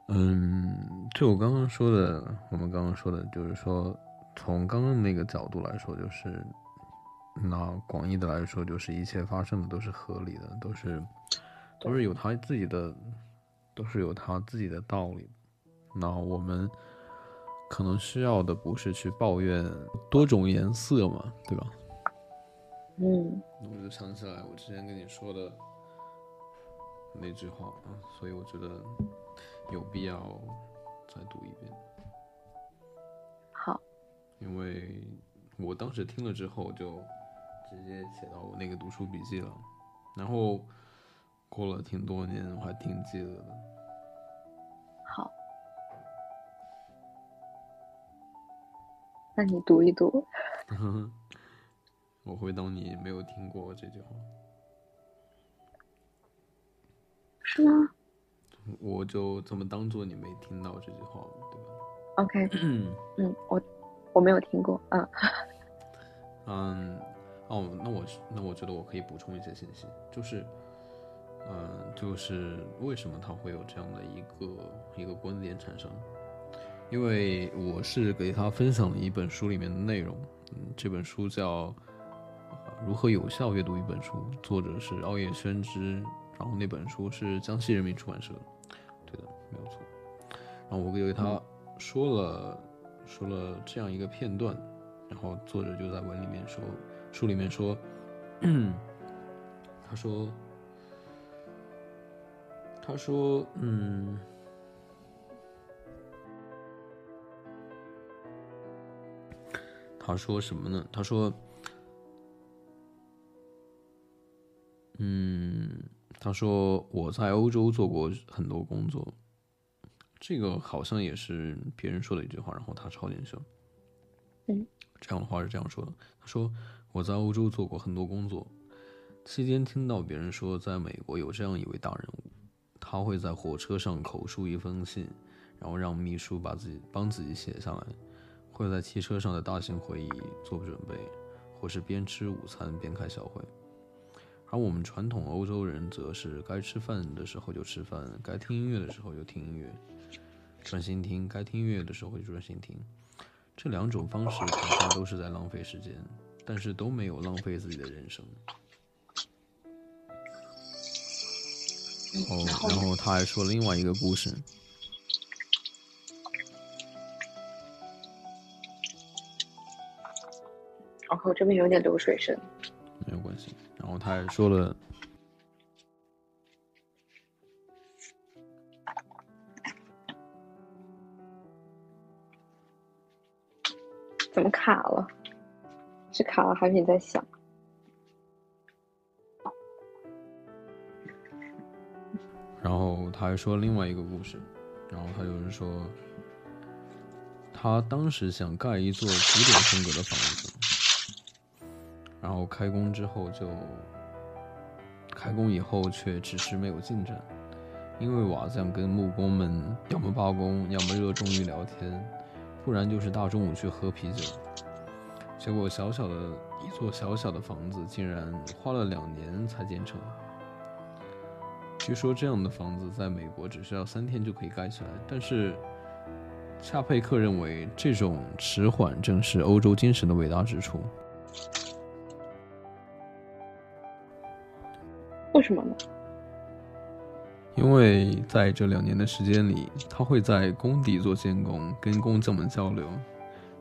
嗯，就我刚刚说的，我们刚刚说的，就是说，从刚刚那个角度来说，就是那广义的来说，就是一切发生的都是合理的，都是都是有他自己的，都是有他自己的道理。那我们。可能需要的不是去抱怨多种颜色嘛，对吧？嗯，我就想起来我之前跟你说的那句话啊，所以我觉得有必要再读一遍。好，因为我当时听了之后就直接写到我那个读书笔记了，然后过了挺多年，我还挺记得的。那你读一读，我会当你没有听过这句话，是吗？我就这么当做你没听到这句话，对吧？OK，嗯，我我没有听过，嗯，嗯，哦，那我那我觉得我可以补充一些信息，就是，嗯，就是为什么他会有这样的一个一个观点产生？因为我是给他分享了一本书里面的内容，嗯，这本书叫《如何有效阅读一本书》，作者是奥叶宣之，然后那本书是江西人民出版社，对的，没有错。然后我给他说了说了这样一个片段，然后作者就在文里面说，书里面说，他说，他说，嗯。他说什么呢？他说：“嗯，他说我在欧洲做过很多工作，这个好像也是别人说的一句话，然后他抄进去了。嗯，这样的话是这样说的：他说我在欧洲做过很多工作，期间听到别人说，在美国有这样一位大人物，他会在火车上口述一封信，然后让秘书把自己帮自己写下来。”会在汽车上的大型会议做准备，或是边吃午餐边开小会，而我们传统欧洲人则是该吃饭的时候就吃饭，该听音乐的时候就听音乐，专心听；该听音乐的时候就专心听。这两种方式恐怕都是在浪费时间，但是都没有浪费自己的人生。哦，然后他还说了另外一个故事。我这边有点流水声，没有关系。然后他还说了，怎么卡了？是卡了还是你在想？然后他还说另外一个故事，然后他就是说，他当时想盖一座古典风格的房子。然后开工之后就，开工以后却迟迟没有进展，因为瓦匠跟木工们要么罢工，要么热衷于聊天，不然就是大中午去喝啤酒。结果小小的一座小小的房子，竟然花了两年才建成。据说这样的房子在美国只需要三天就可以盖起来，但是恰佩克认为这种迟缓正是欧洲精神的伟大之处。什么呢？因为在这两年的时间里，他会在工地做监工，跟工匠们交流，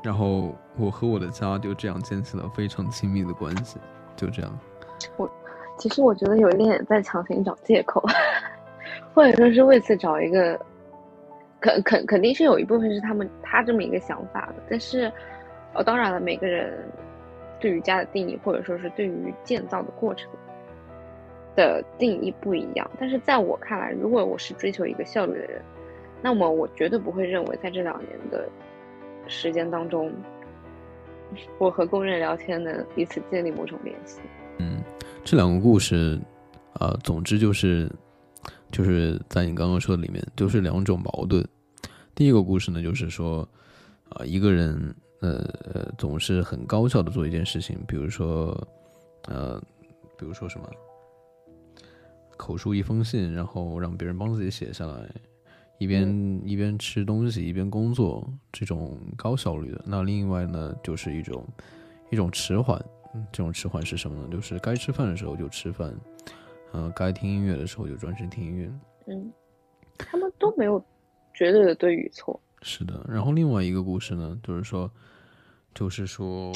然后我和我的家就这样建起了非常亲密的关系。就这样，我其实我觉得有一点在强行找借口，或者说是为此找一个，肯肯肯定是有一部分是他们他这么一个想法的，但是，哦，当然了，每个人对于家的定义，或者说是对于建造的过程的定义不一样。但是在我看来，如果我是追求一个效率的人，那么我绝对不会认为在这两年的时间当中，我和工人聊天能彼此建立某种联系。嗯。这两个故事，啊，总之就是，就是在你刚刚说的里面，就是两种矛盾。第一个故事呢，就是说，啊，一个人，呃，总是很高效的做一件事情，比如说，呃，比如说什么，口述一封信，然后让别人帮自己写下来，一边一边吃东西一边工作，这种高效率的。那另外呢，就是一种一种迟缓。这种迟缓是什么呢？就是该吃饭的时候就吃饭，嗯，该听音乐的时候就专心听音乐。嗯，他们都没有绝对的对与错。是的。然后另外一个故事呢，就是说，就是说，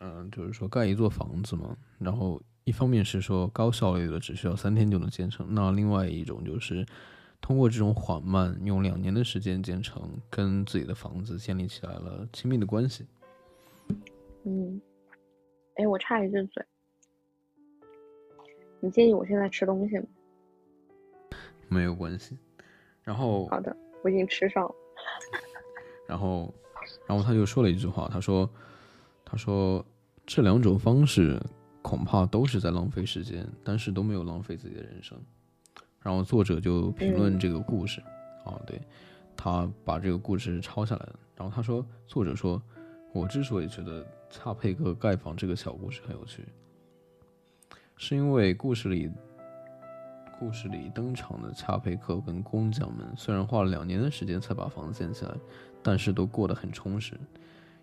嗯，就是说盖一座房子嘛。然后一方面是说高效率的，只需要三天就能建成。那另外一种就是通过这种缓慢，用两年的时间建成，跟自己的房子建立起来了亲密的关系。嗯。哎，我插一句嘴，你介意我现在吃东西吗？没有关系。然后好的，我已经吃上了。然后，然后他就说了一句话，他说：“他说这两种方式恐怕都是在浪费时间，但是都没有浪费自己的人生。”然后作者就评论这个故事，啊，对，他把这个故事抄下来了。然后他说：“作者说，我之所以觉得。”恰佩克盖房这个小故事很有趣，是因为故事里故事里登场的恰佩克跟工匠们虽然花了两年的时间才把房子建起来，但是都过得很充实。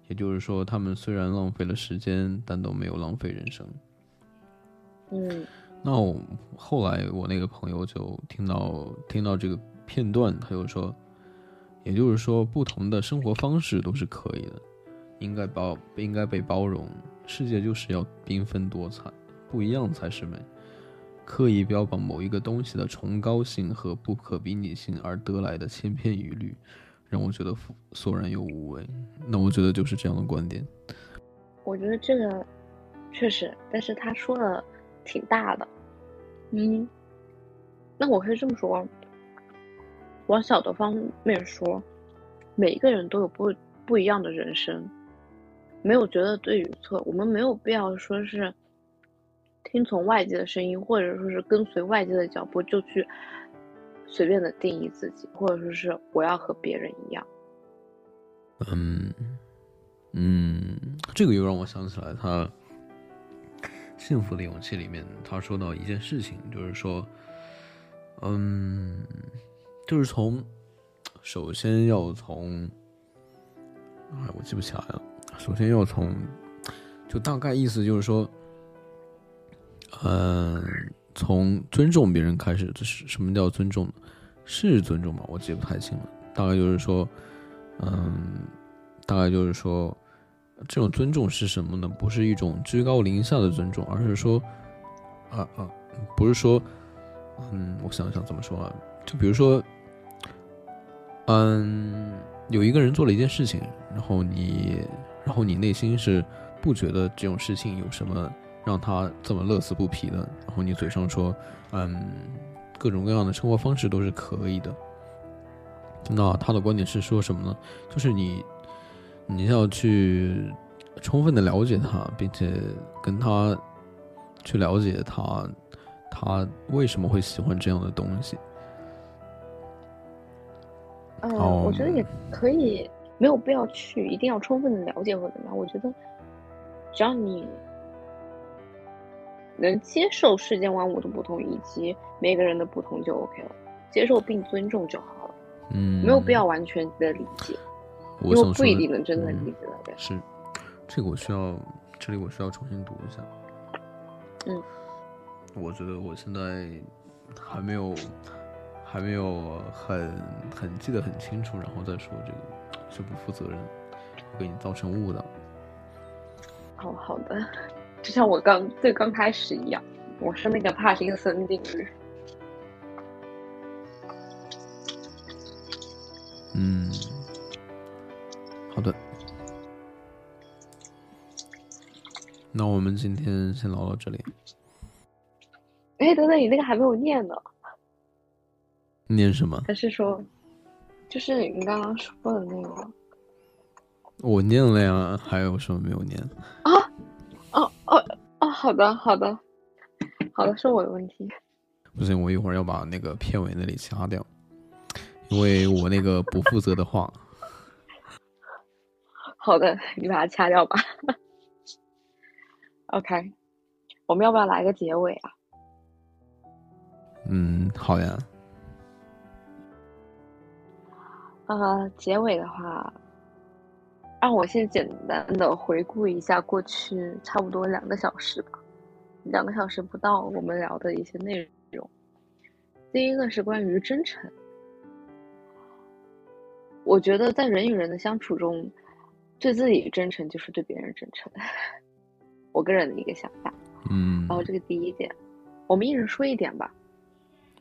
也就是说，他们虽然浪费了时间，但都没有浪费人生。嗯，那我后来我那个朋友就听到听到这个片段，他就说，也就是说，不同的生活方式都是可以的。应该包应该被包容，世界就是要缤纷多彩，不一样才是美。刻意标榜某一个东西的崇高性和不可比拟性而得来的千篇一律，让我觉得索然又无味。那我觉得就是这样的观点。我觉得这个确实，但是他说了挺大的。嗯，那我可以这么说，往小的方面说，每一个人都有不不一样的人生。没有觉得对与错，我们没有必要说是听从外界的声音，或者说是跟随外界的脚步就去随便的定义自己，或者说是我要和别人一样。嗯嗯，这个又让我想起来，他《幸福的勇气》里面他说到一件事情，就是说，嗯，就是从首先要从，哎，我记不起来了。首先要从，就大概意思就是说，嗯，从尊重别人开始。这是什么叫尊重？是尊重吗？我记不太清了。大概就是说，嗯，大概就是说，这种尊重是什么呢？不是一种居高临下的尊重，而是说，啊啊，不是说，嗯，我想想怎么说啊？就比如说，嗯，有一个人做了一件事情，然后你。然后你内心是不觉得这种事情有什么让他这么乐此不疲的，然后你嘴上说，嗯，各种各样的生活方式都是可以的。那他的观点是说什么呢？就是你，你要去充分的了解他，并且跟他去了解他，他为什么会喜欢这样的东西。嗯，我觉得也可以。没有必要去，一定要充分的了解或怎么样。我觉得，只要你能接受世间万物的不同以及每个人的不同就 OK 了，接受并尊重就好了。嗯，没有必要完全的理解，因为不一定能真的理解到。是，这个我需要，这里我需要重新读一下。嗯，我觉得我现在还没有，还没有很很记得很清楚，然后再说这个。就不负责任，给你造成误导。哦好的，就像我刚最刚开始一样。我是那个帕金森定律。嗯，那我们今天先聊到这里。哎，等等，你那个还没有念呢。念什么？还是说，就是你刚刚说的那个？我念了呀，还有什么没有念？啊？哦哦哦，好的好的好的，是我的问题。不行，我一会儿要把那个片尾那里掐掉，因为我那个不负责的话。好的，你把它掐掉吧。OK，我们要不要来个结尾啊？嗯，好呀。呃，结尾的话，让我先简单的回顾一下过去差不多两个小时吧，两个小时不到我们聊的一些内容。第一个是关于真诚，我觉得在人与人的相处中，对自己真诚就是对别人真诚，我个人的一个想法。嗯。然后这个第一点，我们一人说一点吧。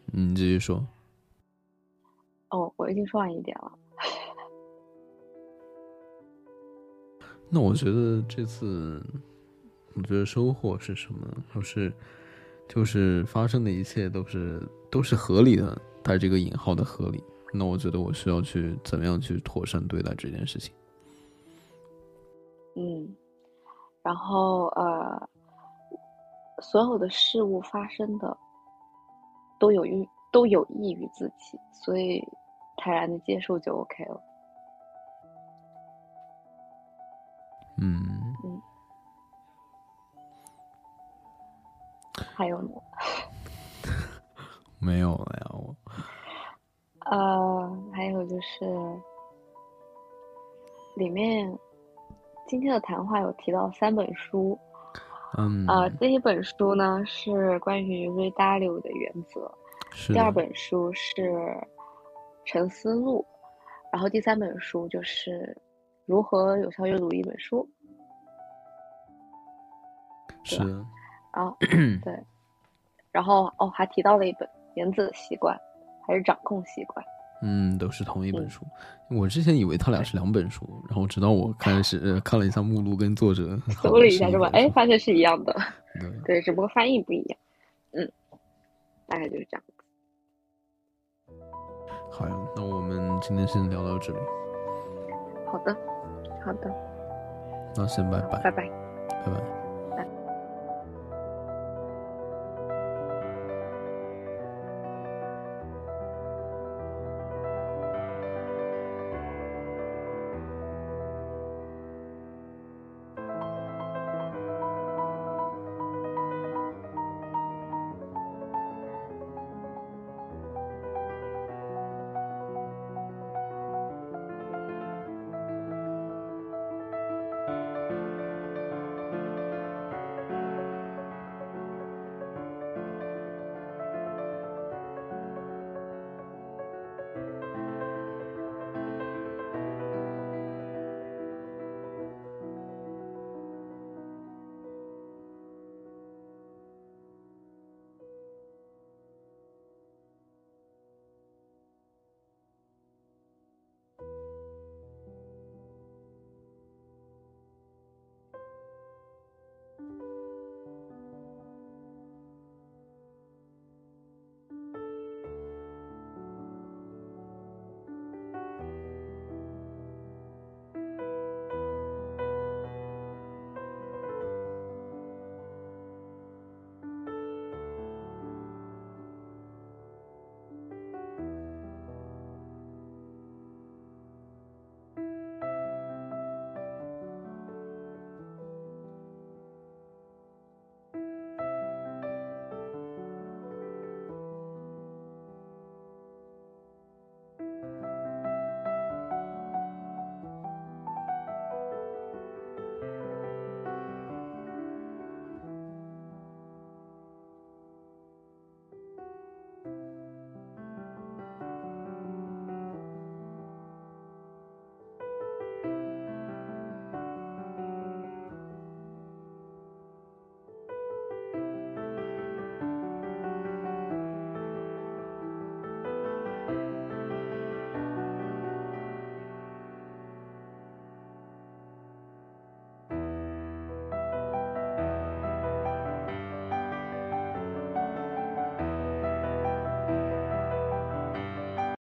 你继续说。哦，我已经说完一点了。那我觉得这次，我觉得收获是什么？就是，就是发生的一切都是都是合理的，带这个引号的合理。那我觉得我需要去怎么样去妥善对待这件事情。嗯，然后呃，所有的事物发生的都有益都有益于自己，所以。坦然的接受就 OK 了。嗯嗯，还有呢？没有了呀，我。呃，还有就是，里面今天的谈话有提到三本书。嗯。啊，第一本书呢是关于 Ray Dalio 的原则。是。第二本书是。沉思录，然后第三本书就是如何有效阅读一本书，是，然后 对，然后哦还提到了一本原子习惯，还是掌控习惯，嗯，都是同一本书。我之前以为他俩是两本书，然后直到我开始看了一下目录跟作者，搜了一下是吧？哎，发现是一样的，对，对，只不过翻译不一样，嗯，大概就是这样。好呀，那我们今天先聊到这里。好的，好的。那先拜拜，拜拜，拜拜。